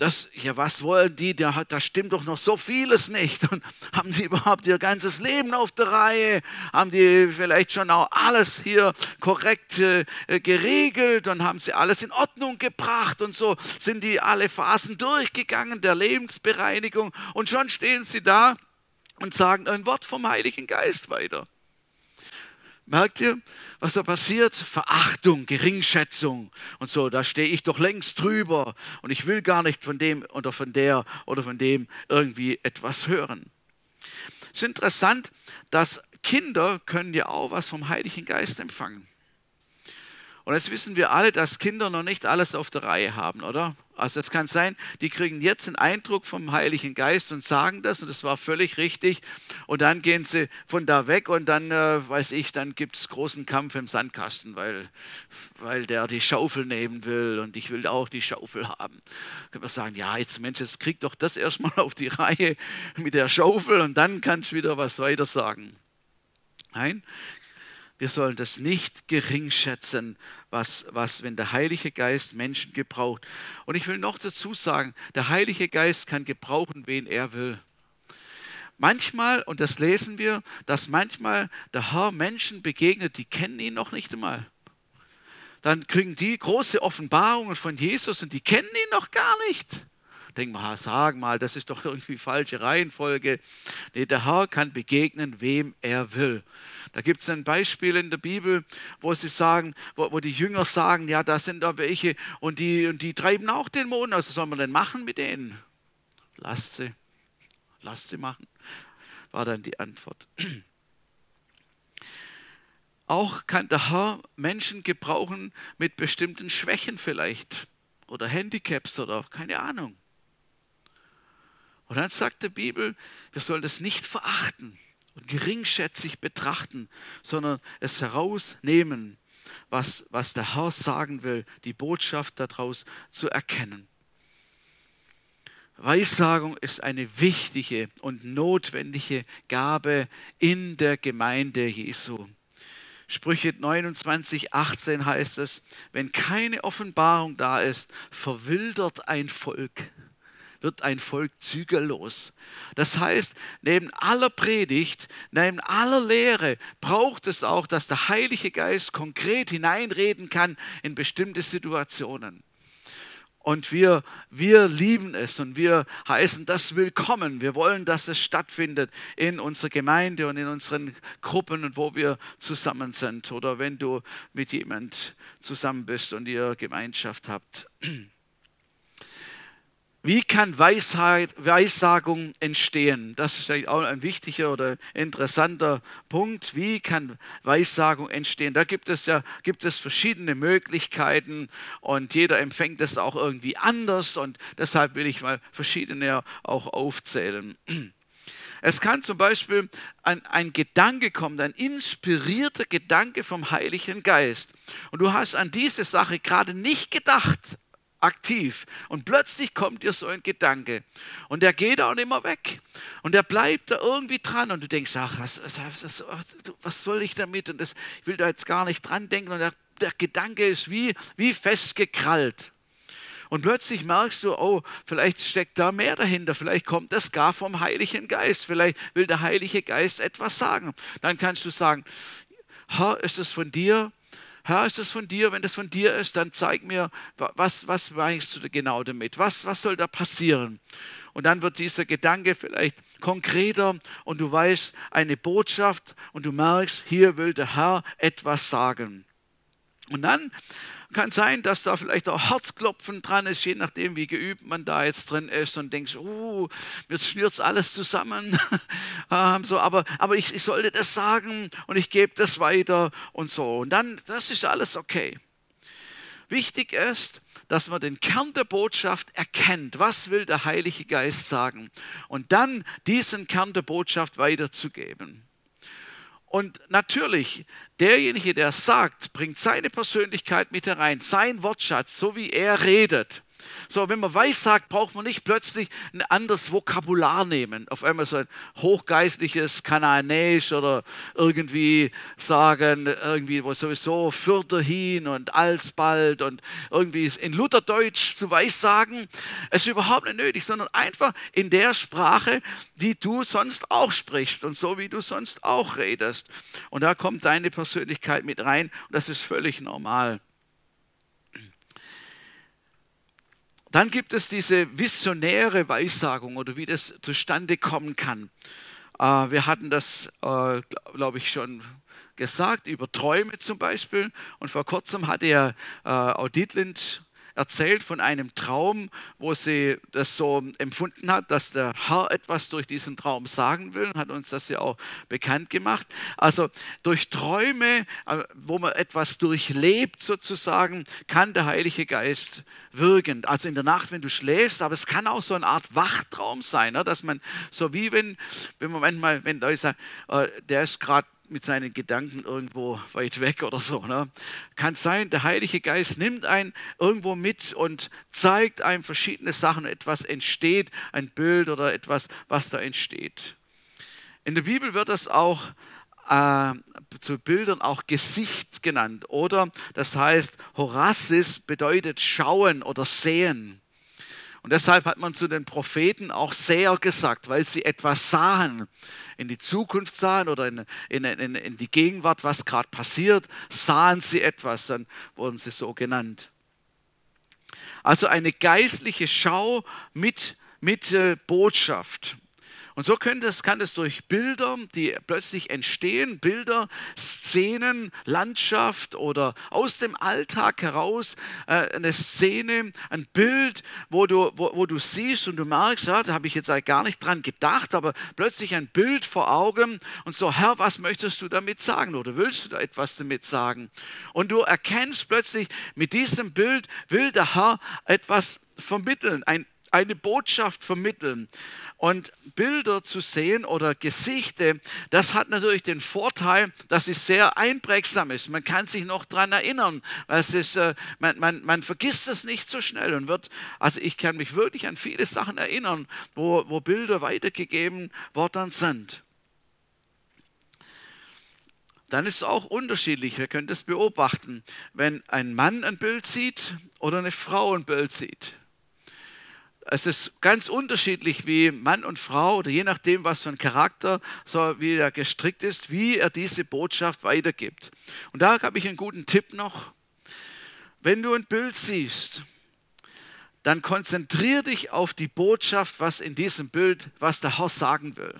das, ja, was wollen die? Da, da stimmt doch noch so vieles nicht. Und haben die überhaupt ihr ganzes Leben auf der Reihe? Haben die vielleicht schon auch alles hier korrekt äh, geregelt und haben sie alles in Ordnung gebracht und so? Sind die alle Phasen durchgegangen der Lebensbereinigung? Und schon stehen sie da und sagen ein Wort vom Heiligen Geist weiter. Merkt ihr, was da passiert? Verachtung, Geringschätzung und so. Da stehe ich doch längst drüber und ich will gar nicht von dem oder von der oder von dem irgendwie etwas hören. Es ist interessant, dass Kinder können ja auch was vom Heiligen Geist empfangen. Und jetzt wissen wir alle, dass Kinder noch nicht alles auf der Reihe haben, oder? Also es kann sein, die kriegen jetzt einen Eindruck vom Heiligen Geist und sagen das und das war völlig richtig. Und dann gehen sie von da weg und dann, äh, weiß ich, dann gibt es großen Kampf im Sandkasten, weil, weil der die Schaufel nehmen will und ich will auch die Schaufel haben. Können wir sagen, ja, jetzt Mensch, jetzt krieg doch das erstmal auf die Reihe mit der Schaufel und dann kannst du wieder was weiter sagen. Nein, wir sollen das nicht geringschätzen, was, was, wenn der Heilige Geist Menschen gebraucht. Und ich will noch dazu sagen, der Heilige Geist kann gebrauchen, wen er will. Manchmal, und das lesen wir, dass manchmal der Herr Menschen begegnet, die kennen ihn noch nicht einmal. Dann kriegen die große Offenbarungen von Jesus und die kennen ihn noch gar nicht. Denken wir, sag mal, das ist doch irgendwie falsche Reihenfolge. Nee, der Herr kann begegnen, wem er will. Da gibt es ein Beispiel in der Bibel, wo sie sagen, wo, wo, die Jünger sagen, ja, da sind da welche und die, und die treiben auch den Mond. Was soll man denn machen mit denen? Lasst sie, lasst sie machen, war dann die Antwort. Auch kann der Herr Menschen gebrauchen mit bestimmten Schwächen vielleicht oder Handicaps oder keine Ahnung. Und dann sagt die Bibel, wir sollen das nicht verachten und geringschätzig betrachten, sondern es herausnehmen, was, was der Herr sagen will, die Botschaft daraus zu erkennen. Weissagung ist eine wichtige und notwendige Gabe in der Gemeinde Jesu. Sprüche 29, 18 heißt es, wenn keine Offenbarung da ist, verwildert ein Volk wird ein Volk zügellos. Das heißt, neben aller Predigt, neben aller Lehre braucht es auch, dass der Heilige Geist konkret hineinreden kann in bestimmte Situationen. Und wir, wir lieben es und wir heißen das willkommen. Wir wollen, dass es stattfindet in unserer Gemeinde und in unseren Gruppen und wo wir zusammen sind. Oder wenn du mit jemand zusammen bist und ihr Gemeinschaft habt. Wie kann Weisheit, Weissagung entstehen? Das ist auch ein wichtiger oder interessanter Punkt. Wie kann Weissagung entstehen? Da gibt es ja gibt es verschiedene Möglichkeiten und jeder empfängt es auch irgendwie anders und deshalb will ich mal verschiedene auch aufzählen. Es kann zum Beispiel ein, ein, Gedanke kommen, ein inspirierter Gedanke vom Heiligen Geist. Und du hast an diese Sache gerade nicht gedacht, aktiv. Und plötzlich kommt dir so ein Gedanke. Und der geht auch nicht mehr weg. Und der bleibt da irgendwie dran. Und du denkst, ach, was, was, was soll ich damit? Und das, ich will da jetzt gar nicht dran denken. Und der, der Gedanke ist wie, wie festgekrallt. Und plötzlich merkst du, oh, vielleicht steckt da mehr dahinter, vielleicht kommt das gar vom Heiligen Geist, vielleicht will der Heilige Geist etwas sagen. Dann kannst du sagen, Herr, ist es von dir? Herr, ist das von dir? Wenn das von dir ist, dann zeig mir, was, was meinst du genau damit? Was, was soll da passieren? Und dann wird dieser Gedanke vielleicht konkreter und du weißt eine Botschaft und du merkst, hier will der Herr etwas sagen. Und dann kann sein, dass da vielleicht auch Herzklopfen dran ist, je nachdem, wie geübt man da jetzt drin ist und denkst, uh, jetzt schnürt alles zusammen. ähm, so, aber aber ich, ich sollte das sagen und ich gebe das weiter und so. Und dann, das ist alles okay. Wichtig ist, dass man den Kern der Botschaft erkennt. Was will der Heilige Geist sagen? Und dann diesen Kern der Botschaft weiterzugeben. Und natürlich, derjenige, der sagt, bringt seine Persönlichkeit mit herein, sein Wortschatz, so wie er redet. So, wenn man weiß sagt, braucht man nicht plötzlich ein anderes Vokabular nehmen. Auf einmal so ein hochgeistliches Kanaanäisch oder irgendwie sagen, irgendwie wo sowieso fürderhin und alsbald und irgendwie in Lutherdeutsch zu Weissagen. Es ist überhaupt nicht nötig, sondern einfach in der Sprache, die du sonst auch sprichst und so wie du sonst auch redest. Und da kommt deine Persönlichkeit mit rein und das ist völlig normal. Dann gibt es diese visionäre Weissagung oder wie das zustande kommen kann. Äh, wir hatten das, äh, glaube ich, schon gesagt über Träume zum Beispiel. Und vor kurzem hatte ja äh, Auditlind erzählt von einem Traum, wo sie das so empfunden hat, dass der Herr etwas durch diesen Traum sagen will, hat uns das ja auch bekannt gemacht. Also durch Träume, äh, wo man etwas durchlebt sozusagen, kann der Heilige Geist wirken. Also in der Nacht, wenn du schläfst, aber es kann auch so eine Art Wachtraum sein, ne, dass man so wie wenn, wenn man manchmal, wenn äh, der ist gerade mit seinen Gedanken irgendwo weit weg oder so. Ne? Kann sein, der Heilige Geist nimmt einen irgendwo mit und zeigt einem verschiedene Sachen, etwas entsteht, ein Bild oder etwas, was da entsteht. In der Bibel wird das auch äh, zu Bildern auch Gesicht genannt oder das heißt Horasis bedeutet schauen oder sehen. Und deshalb hat man zu den Propheten auch Seher gesagt, weil sie etwas sahen, in die Zukunft sahen oder in, in, in, in die Gegenwart, was gerade passiert, sahen sie etwas, dann wurden sie so genannt. Also eine geistliche Schau mit, mit äh, Botschaft. Und so könnte es, kann es durch Bilder, die plötzlich entstehen, Bilder, Szenen, Landschaft oder aus dem Alltag heraus äh, eine Szene, ein Bild, wo du, wo, wo du siehst und du merkst, ja, da habe ich jetzt gar nicht dran gedacht, aber plötzlich ein Bild vor Augen und so, Herr, was möchtest du damit sagen oder willst du da etwas damit sagen? Und du erkennst plötzlich, mit diesem Bild will der Herr etwas vermitteln, ein, eine Botschaft vermitteln. Und Bilder zu sehen oder Gesichter, das hat natürlich den Vorteil, dass es sehr einprägsam ist. Man kann sich noch daran erinnern. Es ist, äh, man, man, man vergisst es nicht so schnell und wird, also ich kann mich wirklich an viele Sachen erinnern, wo, wo Bilder weitergegeben worden sind. Dann ist es auch unterschiedlich. Wir können das beobachten, wenn ein Mann ein Bild sieht oder eine Frau ein Bild sieht. Es ist ganz unterschiedlich, wie Mann und Frau oder je nachdem, was für ein Charakter, so wie er gestrickt ist, wie er diese Botschaft weitergibt. Und da habe ich einen guten Tipp noch. Wenn du ein Bild siehst, dann konzentriere dich auf die Botschaft, was in diesem Bild, was der Herr sagen will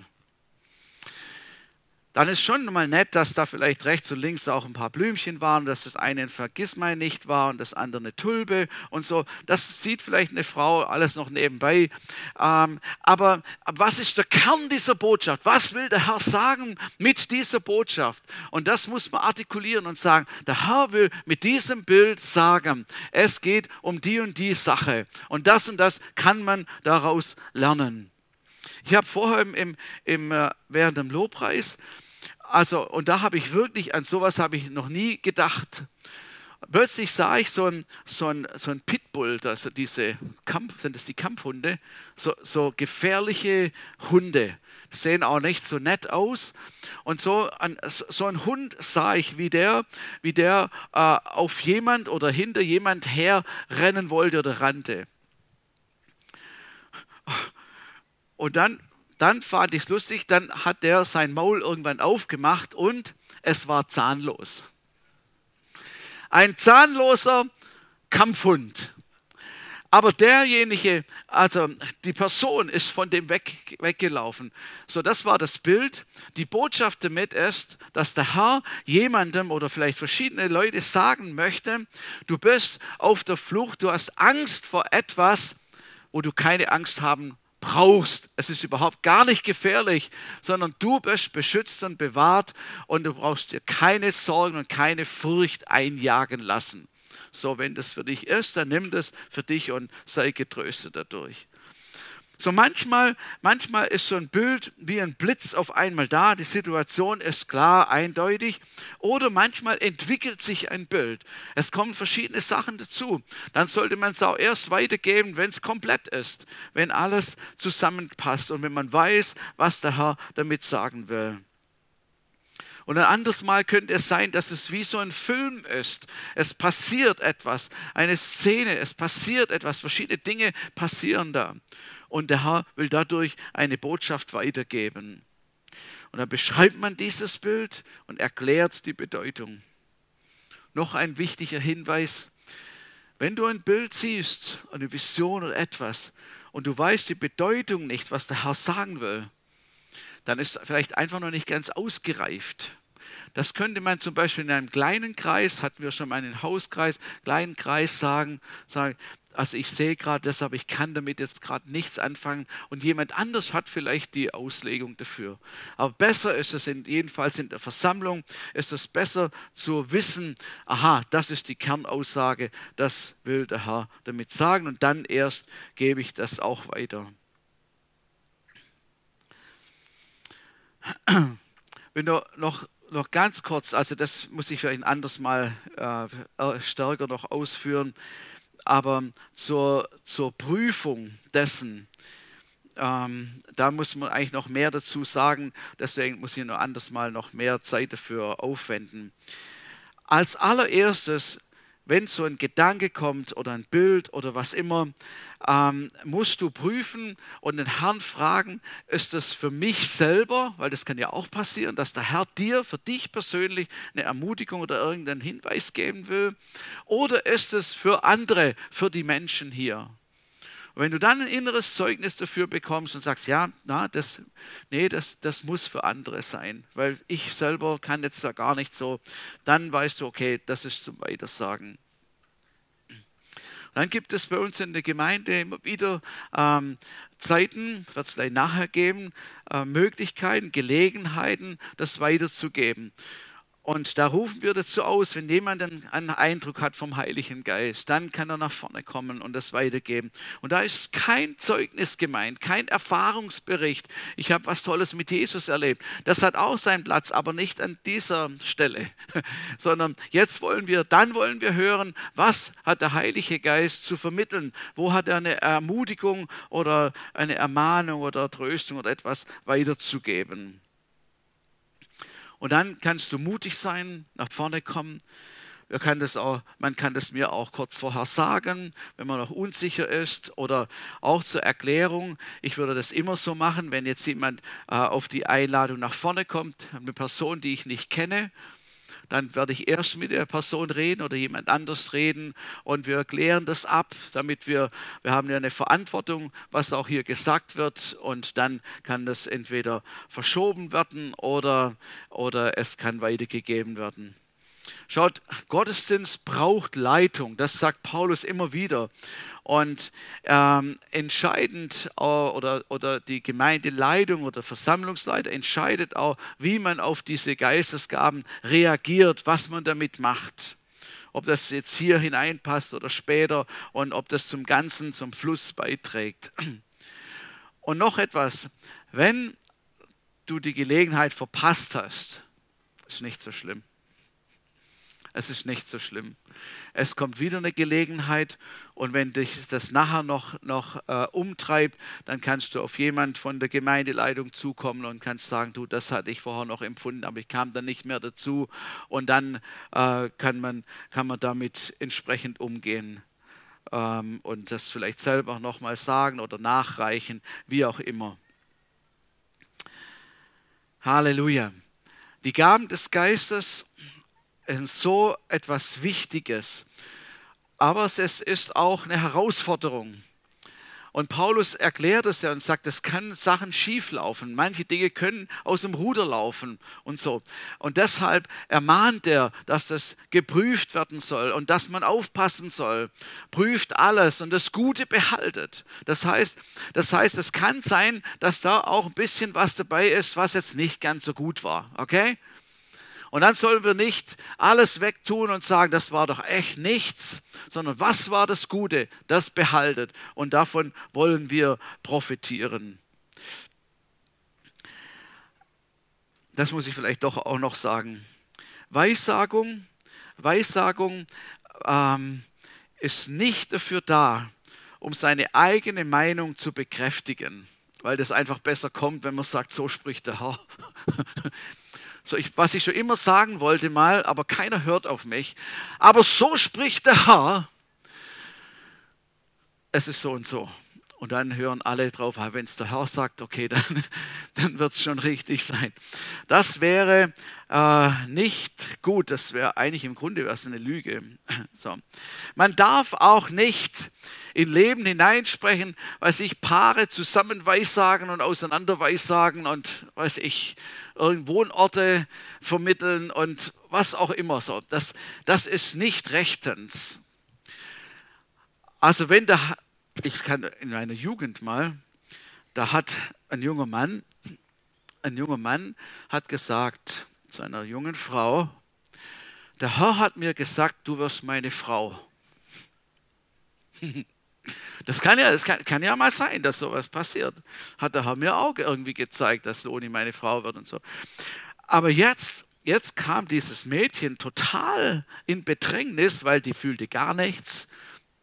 dann ist schon mal nett, dass da vielleicht rechts und links auch ein paar Blümchen waren, dass das eine ein Vergissmeinnicht war und das andere eine Tulpe und so. Das sieht vielleicht eine Frau alles noch nebenbei. Ähm, aber was ist der Kern dieser Botschaft? Was will der Herr sagen mit dieser Botschaft? Und das muss man artikulieren und sagen, der Herr will mit diesem Bild sagen, es geht um die und die Sache. Und das und das kann man daraus lernen. Ich habe vorher im, im, äh, während dem Lobpreis also, und da habe ich wirklich, an sowas habe ich noch nie gedacht. Plötzlich sah ich so ein, so ein, so ein Pitbull, also diese Kampf, sind das die Kampfhunde, so, so gefährliche Hunde. Sehen auch nicht so nett aus. Und so ein, so ein Hund sah ich, wie der, wie der äh, auf jemand oder hinter jemand herrennen wollte oder rannte. Und dann dann fand ich es lustig, dann hat der sein Maul irgendwann aufgemacht und es war zahnlos. Ein zahnloser Kampfhund. Aber derjenige, also die Person ist von dem weg, weggelaufen. So, das war das Bild. Die Botschaft damit ist, dass der Herr jemandem oder vielleicht verschiedene Leute sagen möchte, du bist auf der Flucht, du hast Angst vor etwas, wo du keine Angst haben brauchst. Es ist überhaupt gar nicht gefährlich, sondern du bist beschützt und bewahrt und du brauchst dir keine Sorgen und keine Furcht einjagen lassen. So, wenn das für dich ist, dann nimm das für dich und sei getröstet dadurch. So manchmal, manchmal ist so ein Bild wie ein Blitz auf einmal da, die Situation ist klar, eindeutig. Oder manchmal entwickelt sich ein Bild. Es kommen verschiedene Sachen dazu. Dann sollte man es auch erst weitergeben, wenn es komplett ist, wenn alles zusammenpasst und wenn man weiß, was der Herr damit sagen will. Und ein anderes Mal könnte es sein, dass es wie so ein Film ist. Es passiert etwas, eine Szene, es passiert etwas, verschiedene Dinge passieren da und der Herr will dadurch eine Botschaft weitergeben. Und dann beschreibt man dieses Bild und erklärt die Bedeutung. Noch ein wichtiger Hinweis, wenn du ein Bild siehst, eine Vision oder etwas, und du weißt die Bedeutung nicht, was der Herr sagen will, dann ist vielleicht einfach noch nicht ganz ausgereift. Das könnte man zum Beispiel in einem kleinen Kreis, hatten wir schon mal einen Hauskreis, kleinen Kreis sagen, sagen, also ich sehe gerade das, aber ich kann damit jetzt gerade nichts anfangen und jemand anders hat vielleicht die Auslegung dafür. Aber besser ist es in, jedenfalls in der Versammlung, ist es besser zu wissen, aha, das ist die Kernaussage, das will der Herr damit sagen und dann erst gebe ich das auch weiter. Wenn du noch noch ganz kurz, also das muss ich vielleicht ein anderes Mal äh, stärker noch ausführen aber zur, zur Prüfung dessen, ähm, da muss man eigentlich noch mehr dazu sagen. Deswegen muss ich noch anders mal noch mehr Zeit dafür aufwenden. Als allererstes wenn so ein Gedanke kommt oder ein Bild oder was immer, ähm, musst du prüfen und den Herrn fragen, ist das für mich selber, weil das kann ja auch passieren, dass der Herr dir, für dich persönlich eine Ermutigung oder irgendeinen Hinweis geben will, oder ist es für andere, für die Menschen hier? Und wenn du dann ein inneres Zeugnis dafür bekommst und sagst, ja, na, das, nee, das, das muss für andere sein, weil ich selber kann jetzt da gar nicht so, dann weißt du, okay, das ist zum Weitersagen. Und dann gibt es bei uns in der Gemeinde immer wieder ähm, Zeiten, wird es gleich nachher geben, äh, Möglichkeiten, Gelegenheiten, das weiterzugeben. Und da rufen wir dazu aus, wenn jemand einen Eindruck hat vom Heiligen Geist, dann kann er nach vorne kommen und das weitergeben. Und da ist kein Zeugnis gemeint, kein Erfahrungsbericht. Ich habe was Tolles mit Jesus erlebt. Das hat auch seinen Platz, aber nicht an dieser Stelle, sondern jetzt wollen wir, dann wollen wir hören, was hat der Heilige Geist zu vermitteln? Wo hat er eine Ermutigung oder eine Ermahnung oder Tröstung oder etwas weiterzugeben? Und dann kannst du mutig sein, nach vorne kommen. Kann auch, man kann das mir auch kurz vorher sagen, wenn man noch unsicher ist oder auch zur Erklärung. Ich würde das immer so machen, wenn jetzt jemand äh, auf die Einladung nach vorne kommt, eine Person, die ich nicht kenne, dann werde ich erst mit der Person reden oder jemand anders reden und wir klären das ab, damit wir, wir haben ja eine Verantwortung, was auch hier gesagt wird und dann kann das entweder verschoben werden oder, oder es kann weitergegeben werden. Schaut, Gottesdienst braucht Leitung, das sagt Paulus immer wieder. Und ähm, entscheidend äh, oder, oder die Gemeindeleitung oder Versammlungsleiter entscheidet auch, wie man auf diese Geistesgaben reagiert, was man damit macht. Ob das jetzt hier hineinpasst oder später und ob das zum Ganzen, zum Fluss beiträgt. Und noch etwas, wenn du die Gelegenheit verpasst hast, ist nicht so schlimm. Es ist nicht so schlimm. Es kommt wieder eine Gelegenheit und wenn dich das nachher noch, noch äh, umtreibt, dann kannst du auf jemand von der Gemeindeleitung zukommen und kannst sagen, du, das hatte ich vorher noch empfunden, aber ich kam dann nicht mehr dazu und dann äh, kann, man, kann man damit entsprechend umgehen ähm, und das vielleicht selber nochmal sagen oder nachreichen, wie auch immer. Halleluja. Die Gaben des Geistes so etwas Wichtiges. Aber es ist auch eine Herausforderung. Und Paulus erklärt es ja und sagt, es kann Sachen schief laufen. Manche Dinge können aus dem Ruder laufen und so. Und deshalb ermahnt er, dass das geprüft werden soll und dass man aufpassen soll. Prüft alles und das Gute behaltet. Das heißt, das heißt, es kann sein, dass da auch ein bisschen was dabei ist, was jetzt nicht ganz so gut war. Okay? Und dann sollen wir nicht alles wegtun und sagen, das war doch echt nichts, sondern was war das Gute, das behaltet. Und davon wollen wir profitieren. Das muss ich vielleicht doch auch noch sagen. Weissagung, Weissagung ähm, ist nicht dafür da, um seine eigene Meinung zu bekräftigen, weil das einfach besser kommt, wenn man sagt, so spricht der Herr. So, ich, was ich schon immer sagen wollte mal, aber keiner hört auf mich. Aber so spricht der Herr. Es ist so und so. Und dann hören alle drauf, ah, wenn es der Herr sagt, okay, dann, dann wird es schon richtig sein. Das wäre äh, nicht gut. Das wäre eigentlich im Grunde eine Lüge. So. Man darf auch nicht in Leben hineinsprechen, weil sich Paare zusammen weissagen und auseinander weissagen und weiß ich, Wohnorte vermitteln und was auch immer so. Das, das ist nicht rechtens. Also wenn da, ich kann in meiner Jugend mal, da hat ein junger Mann, ein junger Mann hat gesagt zu einer jungen Frau, der Herr hat mir gesagt, du wirst meine Frau. Das kann ja, das kann, kann, ja mal sein, dass sowas passiert. Hat der Herr mir auch irgendwie gezeigt, dass Loni meine Frau wird und so. Aber jetzt, jetzt kam dieses Mädchen total in Bedrängnis, weil die fühlte gar nichts.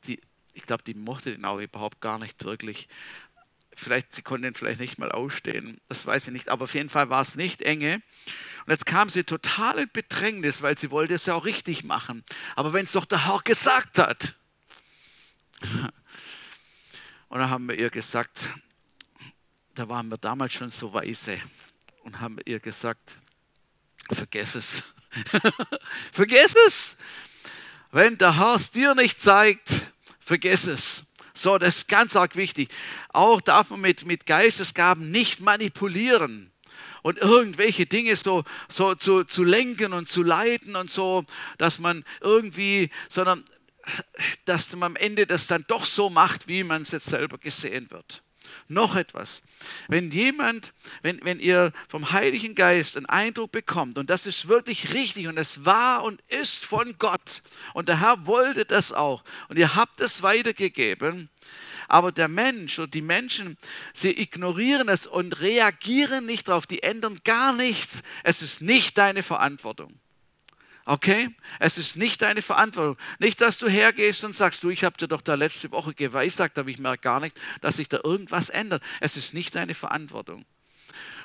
Die, ich glaube, die mochte den auch überhaupt gar nicht wirklich. Vielleicht, sie konnte ihn vielleicht nicht mal ausstehen, das weiß ich nicht. Aber auf jeden Fall war es nicht enge. Und jetzt kam sie total in Bedrängnis, weil sie wollte es ja auch richtig machen. Aber wenn es doch der Herr gesagt hat, und dann haben wir ihr gesagt, da waren wir damals schon so weise und haben ihr gesagt, vergess es. vergess es. Wenn der Herr es dir nicht zeigt, vergess es. So, das ist ganz arg wichtig. Auch darf man mit, mit Geistesgaben nicht manipulieren und irgendwelche Dinge so, so zu, zu lenken und zu leiten und so, dass man irgendwie, sondern dass man am Ende das dann doch so macht, wie man es jetzt selber gesehen wird. Noch etwas. Wenn jemand, wenn, wenn ihr vom Heiligen Geist einen Eindruck bekommt, und das ist wirklich richtig und es war und ist von Gott, und der Herr wollte das auch, und ihr habt es weitergegeben, aber der Mensch und die Menschen, sie ignorieren es und reagieren nicht darauf, die ändern gar nichts. Es ist nicht deine Verantwortung. Okay? Es ist nicht deine Verantwortung. Nicht, dass du hergehst und sagst, du, ich habe dir doch da letzte Woche geweissagt, aber ich merke gar nicht, dass sich da irgendwas ändert. Es ist nicht deine Verantwortung.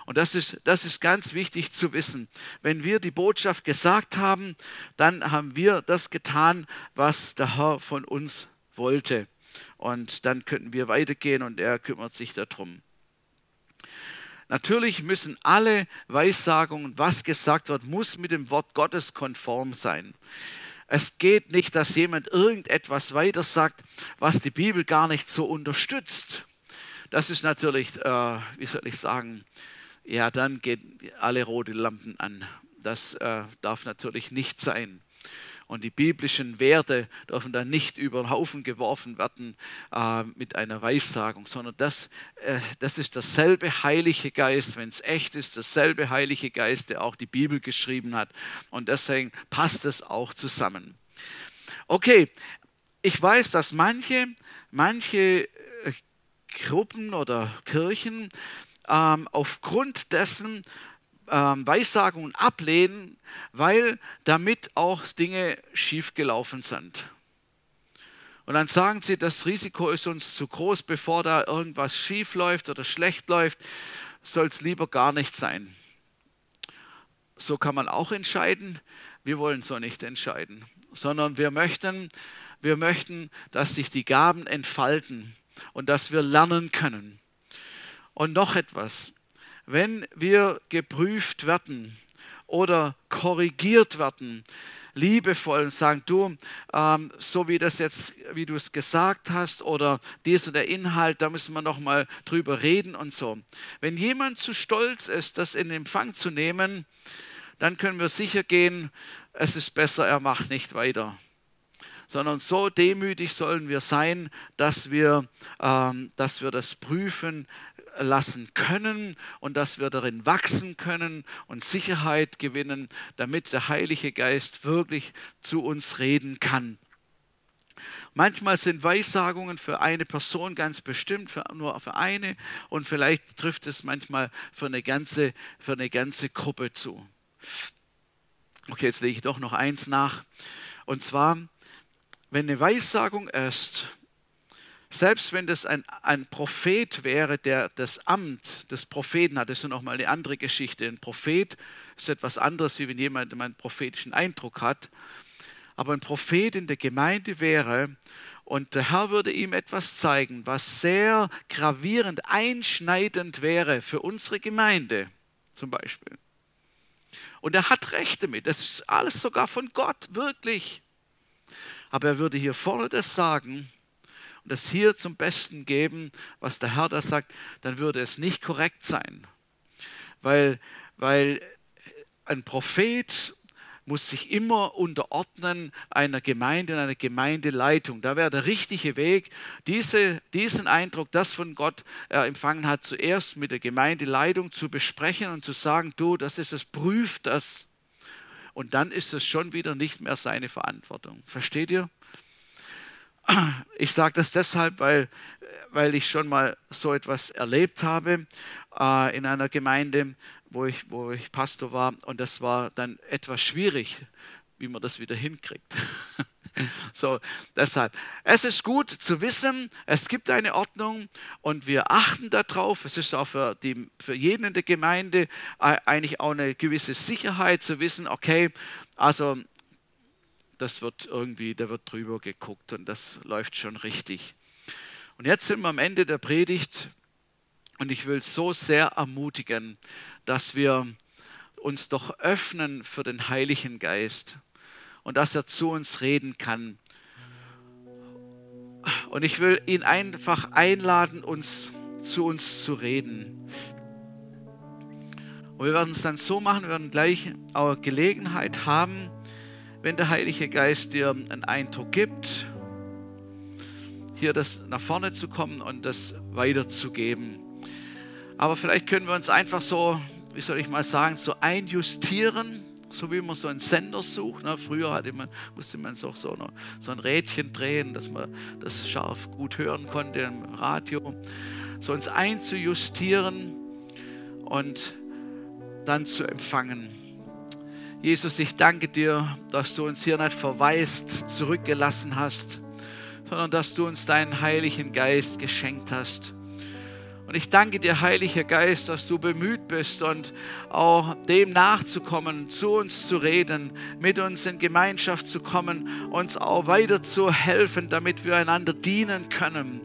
Und das ist, das ist ganz wichtig zu wissen. Wenn wir die Botschaft gesagt haben, dann haben wir das getan, was der Herr von uns wollte. Und dann könnten wir weitergehen und er kümmert sich darum. Natürlich müssen alle Weissagungen, was gesagt wird, muss mit dem Wort Gottes konform sein. Es geht nicht, dass jemand irgendetwas weiter sagt, was die Bibel gar nicht so unterstützt. Das ist natürlich, äh, wie soll ich sagen, ja, dann gehen alle rote Lampen an. Das äh, darf natürlich nicht sein. Und die biblischen Werte dürfen dann nicht über den Haufen geworfen werden äh, mit einer Weissagung, sondern das, äh, das ist derselbe Heilige Geist, wenn es echt ist, derselbe Heilige Geist, der auch die Bibel geschrieben hat. Und deswegen passt es auch zusammen. Okay, ich weiß, dass manche, manche äh, Gruppen oder Kirchen ähm, aufgrund dessen ähm, Weissagungen ablehnen, weil damit auch Dinge schiefgelaufen sind. Und dann sagen sie, das Risiko ist uns zu groß, bevor da irgendwas schief läuft oder schlecht läuft, soll es lieber gar nicht sein. So kann man auch entscheiden. Wir wollen so nicht entscheiden, sondern wir möchten, wir möchten, dass sich die Gaben entfalten und dass wir lernen können. Und noch etwas wenn wir geprüft werden oder korrigiert werden, liebevoll und sagen, du, ähm, so wie das jetzt, wie du es gesagt hast, oder dies und der Inhalt, da müssen wir noch mal drüber reden und so. Wenn jemand zu stolz ist, das in Empfang zu nehmen, dann können wir sicher gehen, es ist besser, er macht nicht weiter. Sondern so demütig sollen wir sein, dass wir, ähm, dass wir das prüfen, lassen können und dass wir darin wachsen können und Sicherheit gewinnen, damit der Heilige Geist wirklich zu uns reden kann. Manchmal sind Weissagungen für eine Person ganz bestimmt, für, nur für eine und vielleicht trifft es manchmal für eine ganze, für eine ganze Gruppe zu. Okay, jetzt lege ich doch noch eins nach. Und zwar, wenn eine Weissagung ist, selbst wenn das ein, ein Prophet wäre, der das Amt des Propheten hat, das ist ja nochmal eine andere Geschichte. Ein Prophet ist etwas anderes, wie wenn jemand einen prophetischen Eindruck hat aber ein Prophet in der Gemeinde wäre und der Herr würde ihm etwas zeigen, was sehr gravierend, einschneidend wäre für unsere Gemeinde zum Beispiel. Und er hat Recht damit. Das ist alles sogar von Gott, wirklich. Aber er würde hier vorne das sagen und das hier zum Besten geben, was der Herr da sagt, dann würde es nicht korrekt sein. Weil, weil ein Prophet muss sich immer unterordnen einer Gemeinde, einer Gemeindeleitung. Da wäre der richtige Weg, diese, diesen Eindruck, das von Gott er empfangen hat, zuerst mit der Gemeindeleitung zu besprechen und zu sagen, du, das ist es, prüf das. Und dann ist es schon wieder nicht mehr seine Verantwortung. Versteht ihr? Ich sage das deshalb, weil, weil ich schon mal so etwas erlebt habe äh, in einer Gemeinde wo ich, wo ich Pastor war. Und das war dann etwas schwierig, wie man das wieder hinkriegt. so, deshalb. Es ist gut zu wissen, es gibt eine Ordnung und wir achten darauf. Es ist auch für, die, für jeden in der Gemeinde eigentlich auch eine gewisse Sicherheit zu wissen, okay, also das wird irgendwie, da wird drüber geguckt und das läuft schon richtig. Und jetzt sind wir am Ende der Predigt und ich will so sehr ermutigen, dass wir uns doch öffnen für den Heiligen Geist und dass er zu uns reden kann. Und ich will ihn einfach einladen, uns zu uns zu reden. Und wir werden es dann so machen, wir werden gleich auch Gelegenheit haben, wenn der Heilige Geist dir einen Eindruck gibt, hier das nach vorne zu kommen und das weiterzugeben. Aber vielleicht können wir uns einfach so, wie soll ich mal sagen, so einjustieren, so wie man so einen Sender sucht. Früher hatte man, musste man so, so ein Rädchen drehen, dass man das scharf gut hören konnte im Radio. So uns einzujustieren und dann zu empfangen. Jesus, ich danke dir, dass du uns hier nicht verwaist zurückgelassen hast, sondern dass du uns deinen Heiligen Geist geschenkt hast. Und ich danke dir, Heiliger Geist, dass du bemüht bist und auch dem nachzukommen, zu uns zu reden, mit uns in Gemeinschaft zu kommen, uns auch weiter zu helfen, damit wir einander dienen können.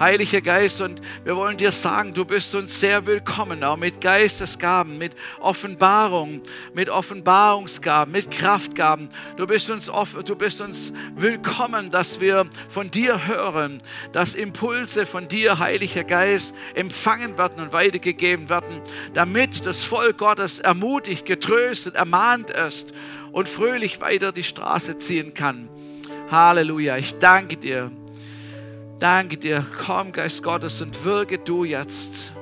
Heiliger Geist, und wir wollen dir sagen, du bist uns sehr willkommen, auch mit Geistesgaben, mit Offenbarung, mit Offenbarungsgaben, mit Kraftgaben. Du bist uns, off, du bist uns willkommen, dass wir von dir hören, dass Impulse von dir, Heiliger Geist, empfangen werden und weitergegeben werden, damit das Volk Gottes ermutigt, getröstet, ermahnt ist und fröhlich weiter die Straße ziehen kann. Halleluja, ich danke dir Danke dir. Komm, Geist Gottes, und wirke du jetzt.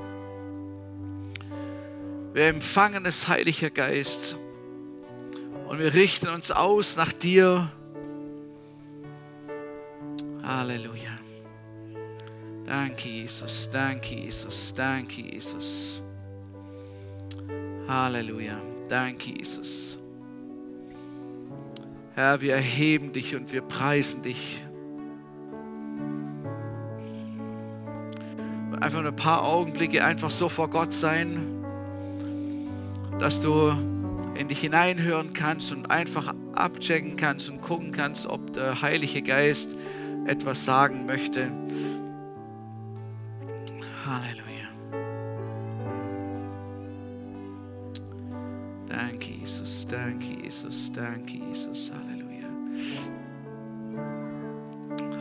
Wir empfangen es, Heiliger Geist. Und wir richten uns aus nach dir. Halleluja. Danke, Jesus. Danke, Jesus. Danke, Jesus. Halleluja. Danke, Jesus. Herr, wir erheben dich und wir preisen dich. Einfach ein paar Augenblicke einfach so vor Gott sein, dass du in dich hineinhören kannst und einfach abchecken kannst und gucken kannst, ob der Heilige Geist etwas sagen möchte. Halleluja. Danke, Jesus, danke, Jesus, danke, Jesus. Halleluja.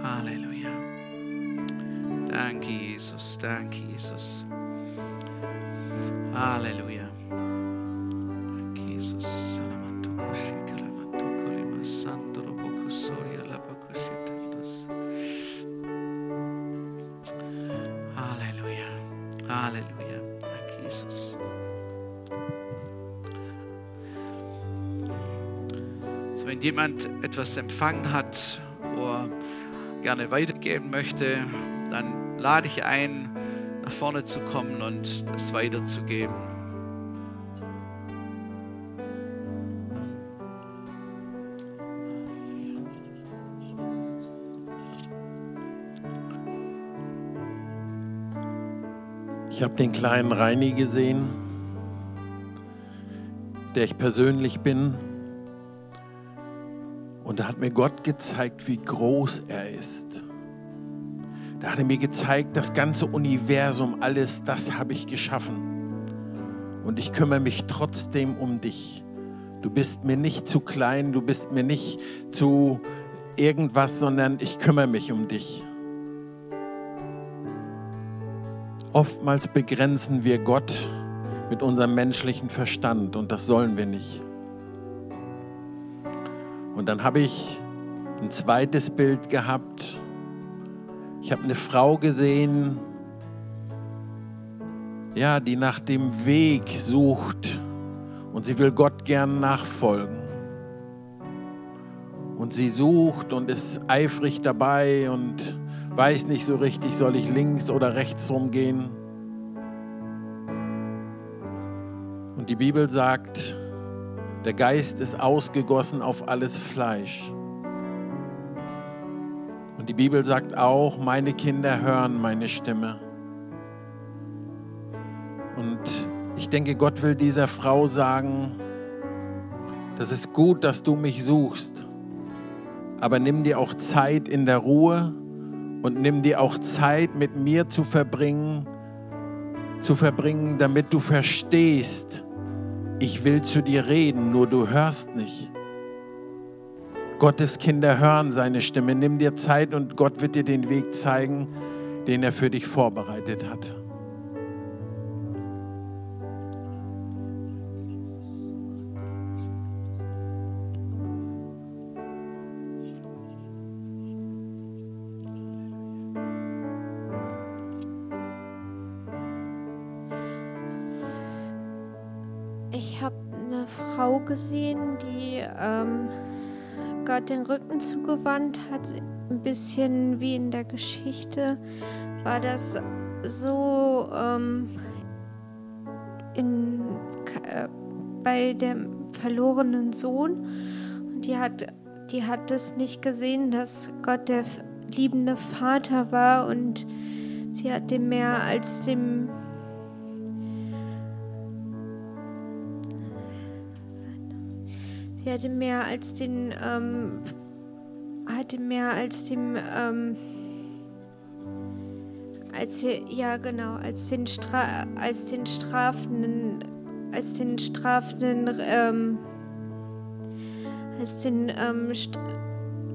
Halleluja. Danke, Jesus. Danke, Jesus. Halleluja. Danke, Jesus. Halleluja. Halleluja. Danke, Jesus. So, wenn jemand etwas empfangen hat, wo er gerne weitergeben möchte, dann lade ich ein, nach vorne zu kommen und es weiterzugeben. Ich habe den kleinen Reini gesehen, der ich persönlich bin. Und da hat mir Gott gezeigt, wie groß er ist. Da hat er mir gezeigt, das ganze Universum, alles, das habe ich geschaffen. Und ich kümmere mich trotzdem um dich. Du bist mir nicht zu klein, du bist mir nicht zu irgendwas, sondern ich kümmere mich um dich. Oftmals begrenzen wir Gott mit unserem menschlichen Verstand und das sollen wir nicht. Und dann habe ich ein zweites Bild gehabt. Ich habe eine Frau gesehen, ja, die nach dem Weg sucht und sie will Gott gern nachfolgen. Und sie sucht und ist eifrig dabei und weiß nicht so richtig, soll ich links oder rechts rumgehen. Und die Bibel sagt, der Geist ist ausgegossen auf alles Fleisch. Und die Bibel sagt auch, meine Kinder hören meine Stimme. Und ich denke, Gott will dieser Frau sagen, das ist gut, dass du mich suchst, aber nimm dir auch Zeit in der Ruhe und nimm dir auch Zeit mit mir zu verbringen, zu verbringen, damit du verstehst, ich will zu dir reden, nur du hörst nicht. Gottes Kinder hören seine Stimme. Nimm dir Zeit und Gott wird dir den Weg zeigen, den er für dich vorbereitet hat. gesehen, die ähm, Gott den Rücken zugewandt hat. Ein bisschen wie in der Geschichte war das so ähm, in, äh, bei dem verlorenen Sohn. Und die hat, die hat es nicht gesehen, dass Gott der liebende Vater war und sie hat dem mehr als dem Sie hatte mehr als den, ähm, hatte mehr als dem, ähm, als ja genau, als den Stra als den strafenden, als den strafenden, ähm, als den, ähm,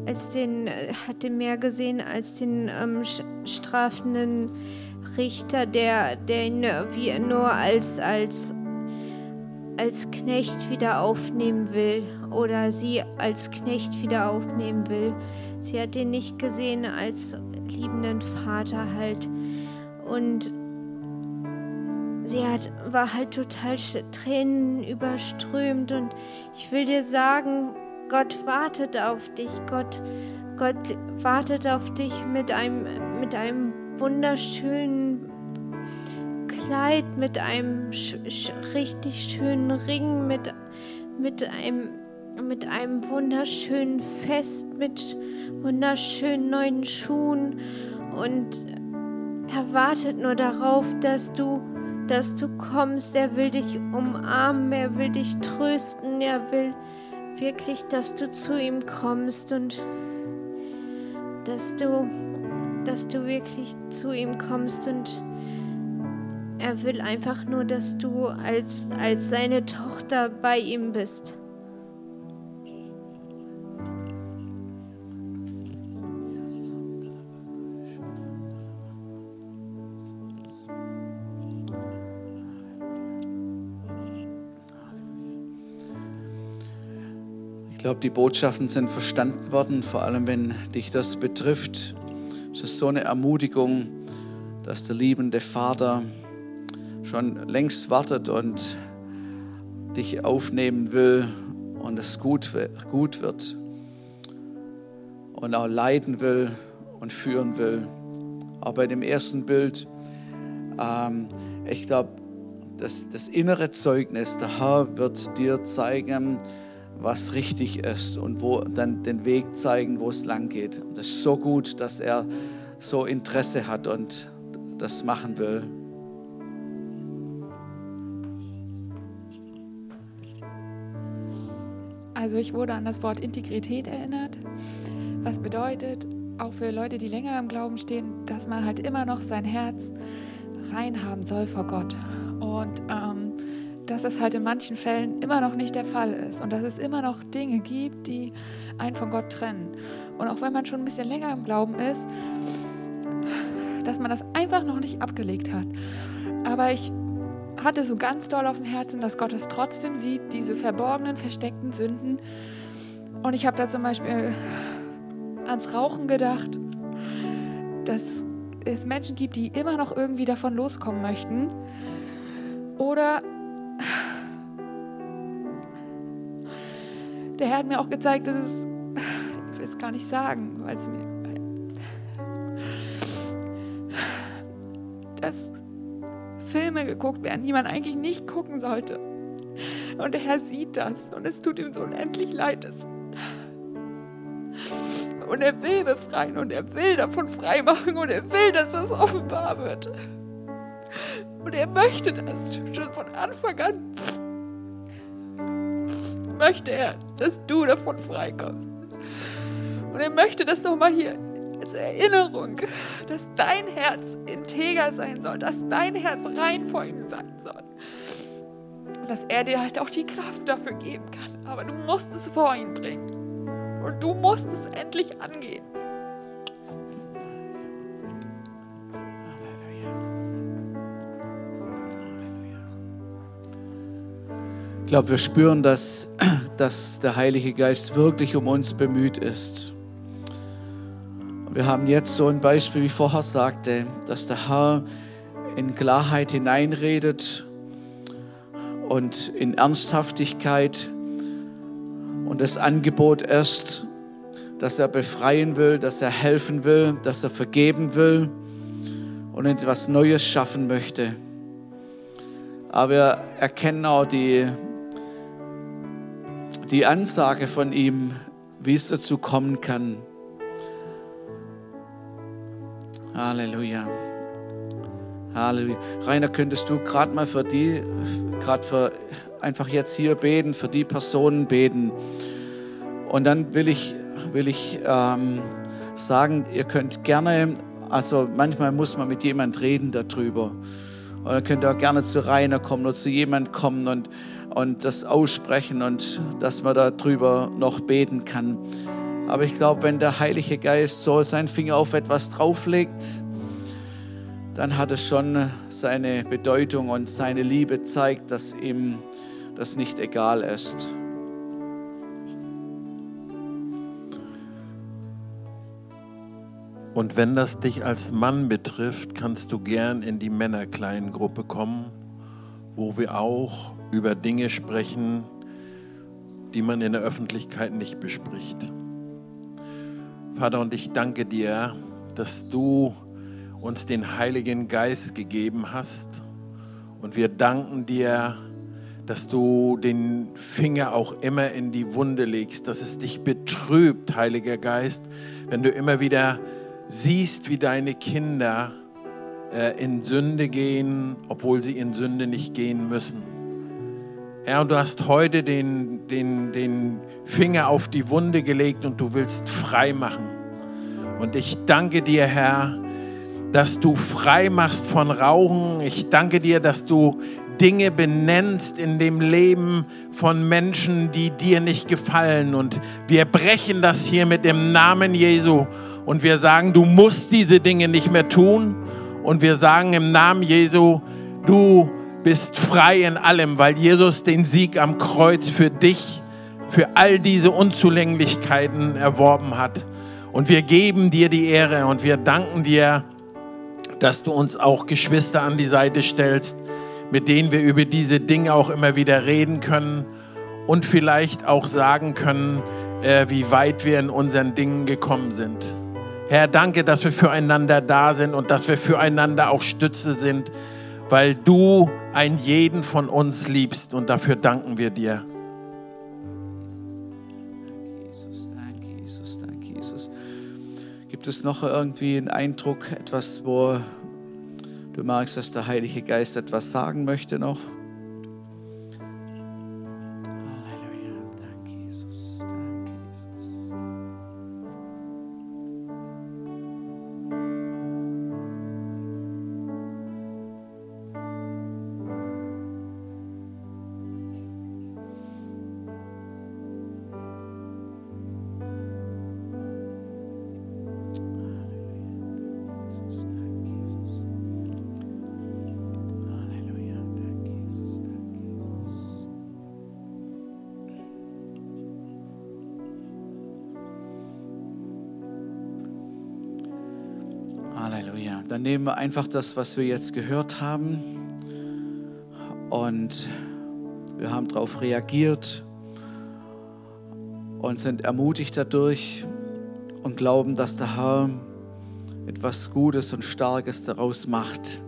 als den, hatte mehr gesehen als den ähm, strafenden Richter, der, der ihn wie nur als, als als Knecht wieder aufnehmen will oder sie als Knecht wieder aufnehmen will. Sie hat ihn nicht gesehen als liebenden Vater halt. Und sie hat, war halt total Tränen überströmt. Und ich will dir sagen, Gott wartet auf dich. Gott, Gott wartet auf dich mit einem, mit einem wunderschönen Kleid mit einem sch sch richtig schönen Ring, mit, mit, einem, mit einem wunderschönen Fest, mit wunderschönen neuen Schuhen und er wartet nur darauf, dass du, dass du kommst. Er will dich umarmen, er will dich trösten, er will wirklich, dass du zu ihm kommst und dass du, dass du wirklich zu ihm kommst und er will einfach nur, dass du als, als seine Tochter bei ihm bist. Ich glaube, die Botschaften sind verstanden worden, vor allem wenn dich das betrifft. Es ist so eine Ermutigung, dass der liebende Vater schon längst wartet und dich aufnehmen will und es gut, gut wird und auch leiten will und führen will. Auch bei dem ersten Bild, ähm, ich glaube, das, das innere Zeugnis, der Herr wird dir zeigen, was richtig ist und wo dann den Weg zeigen, wo es lang geht. Und das ist so gut, dass er so Interesse hat und das machen will. Also ich wurde an das Wort Integrität erinnert, was bedeutet, auch für Leute, die länger im Glauben stehen, dass man halt immer noch sein Herz rein haben soll vor Gott. Und ähm, dass es halt in manchen Fällen immer noch nicht der Fall ist und dass es immer noch Dinge gibt, die einen von Gott trennen. Und auch wenn man schon ein bisschen länger im Glauben ist, dass man das einfach noch nicht abgelegt hat. Aber ich hatte so ganz doll auf dem Herzen, dass Gott es trotzdem sieht, diese verborgenen, versteckten Sünden. Und ich habe da zum Beispiel ans Rauchen gedacht, dass es Menschen gibt, die immer noch irgendwie davon loskommen möchten. Oder der Herr hat mir auch gezeigt, dass es, ich will es gar nicht sagen, weil es mir, Filme geguckt werden, die man eigentlich nicht gucken sollte. Und der Herr sieht das und es tut ihm so unendlich leid. Und er will befreien und er will davon freimachen und er will, dass das offenbar wird. Und er möchte das schon von Anfang an. Möchte er, dass du davon freikommst. Und er möchte das nochmal hier als Erinnerung, dass dein Herz integer sein soll, dass dein Herz rein vor ihm sein soll. Dass er dir halt auch die Kraft dafür geben kann. Aber du musst es vor ihn bringen. Und du musst es endlich angehen. Ich glaube, wir spüren, dass, dass der Heilige Geist wirklich um uns bemüht ist. Wir haben jetzt so ein Beispiel, wie ich vorher sagte, dass der Herr in Klarheit hineinredet und in Ernsthaftigkeit und das Angebot ist, dass er befreien will, dass er helfen will, dass er vergeben will und etwas Neues schaffen möchte. Aber wir erkennen auch die, die Ansage von ihm, wie es dazu kommen kann. Halleluja. Halleluja. Rainer, könntest du gerade mal für die, gerade für einfach jetzt hier beten, für die Personen beten. Und dann will ich, will ich ähm, sagen, ihr könnt gerne, also manchmal muss man mit jemand reden darüber. Und dann könnt ihr auch gerne zu Rainer kommen oder zu jemand kommen und, und das aussprechen und dass man darüber noch beten kann. Aber ich glaube, wenn der Heilige Geist so seinen Finger auf etwas drauflegt, dann hat es schon seine Bedeutung und seine Liebe zeigt, dass ihm das nicht egal ist. Und wenn das dich als Mann betrifft, kannst du gern in die Männerkleingruppe kommen, wo wir auch über Dinge sprechen, die man in der Öffentlichkeit nicht bespricht. Vater, und ich danke dir, dass du uns den Heiligen Geist gegeben hast. Und wir danken dir, dass du den Finger auch immer in die Wunde legst, dass es dich betrübt, Heiliger Geist, wenn du immer wieder siehst, wie deine Kinder äh, in Sünde gehen, obwohl sie in Sünde nicht gehen müssen. Herr, und du hast heute den, den, den Finger auf die Wunde gelegt und du willst frei machen. Und ich danke dir, Herr, dass du frei machst von Rauchen. Ich danke dir, dass du Dinge benennst in dem Leben von Menschen, die dir nicht gefallen. Und wir brechen das hier mit dem Namen Jesu und wir sagen, du musst diese Dinge nicht mehr tun. Und wir sagen im Namen Jesu, du bist frei in allem, weil Jesus den Sieg am Kreuz für dich, für all diese Unzulänglichkeiten erworben hat. Und wir geben dir die Ehre und wir danken dir, dass du uns auch Geschwister an die Seite stellst, mit denen wir über diese Dinge auch immer wieder reden können und vielleicht auch sagen können, äh, wie weit wir in unseren Dingen gekommen sind. Herr, danke, dass wir füreinander da sind und dass wir füreinander auch Stütze sind, weil du einen jeden von uns liebst und dafür danken wir dir. Danke, Jesus, danke, Jesus. Gibt es noch irgendwie einen Eindruck, etwas, wo du merkst, dass der Heilige Geist etwas sagen möchte noch? Dann nehmen wir einfach das, was wir jetzt gehört haben und wir haben darauf reagiert und sind ermutigt dadurch und glauben, dass der Herr etwas Gutes und Starkes daraus macht.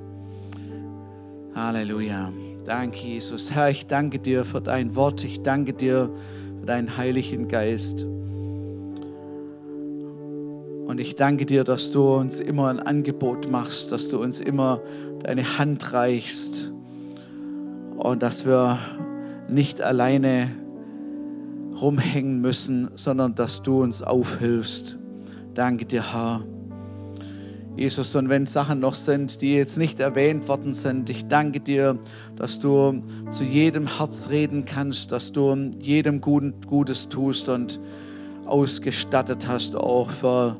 Halleluja. Danke, Jesus. Herr, ich danke dir für dein Wort. Ich danke dir für deinen Heiligen Geist. Ich danke dir, dass du uns immer ein Angebot machst, dass du uns immer deine Hand reichst und dass wir nicht alleine rumhängen müssen, sondern dass du uns aufhilfst. Danke dir, Herr. Jesus, und wenn Sachen noch sind, die jetzt nicht erwähnt worden sind, ich danke dir, dass du zu jedem Herz reden kannst, dass du jedem Gutes tust und ausgestattet hast, auch für,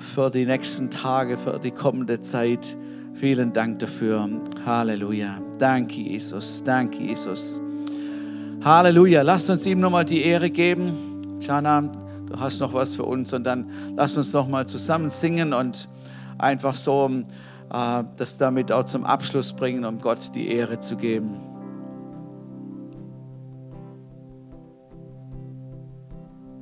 für die nächsten Tage, für die kommende Zeit. Vielen Dank dafür. Halleluja. Danke, Jesus. Danke, Jesus. Halleluja. Lasst uns ihm nochmal die Ehre geben. Jana, du hast noch was für uns und dann lasst uns nochmal zusammen singen und einfach so äh, das damit auch zum Abschluss bringen, um Gott die Ehre zu geben.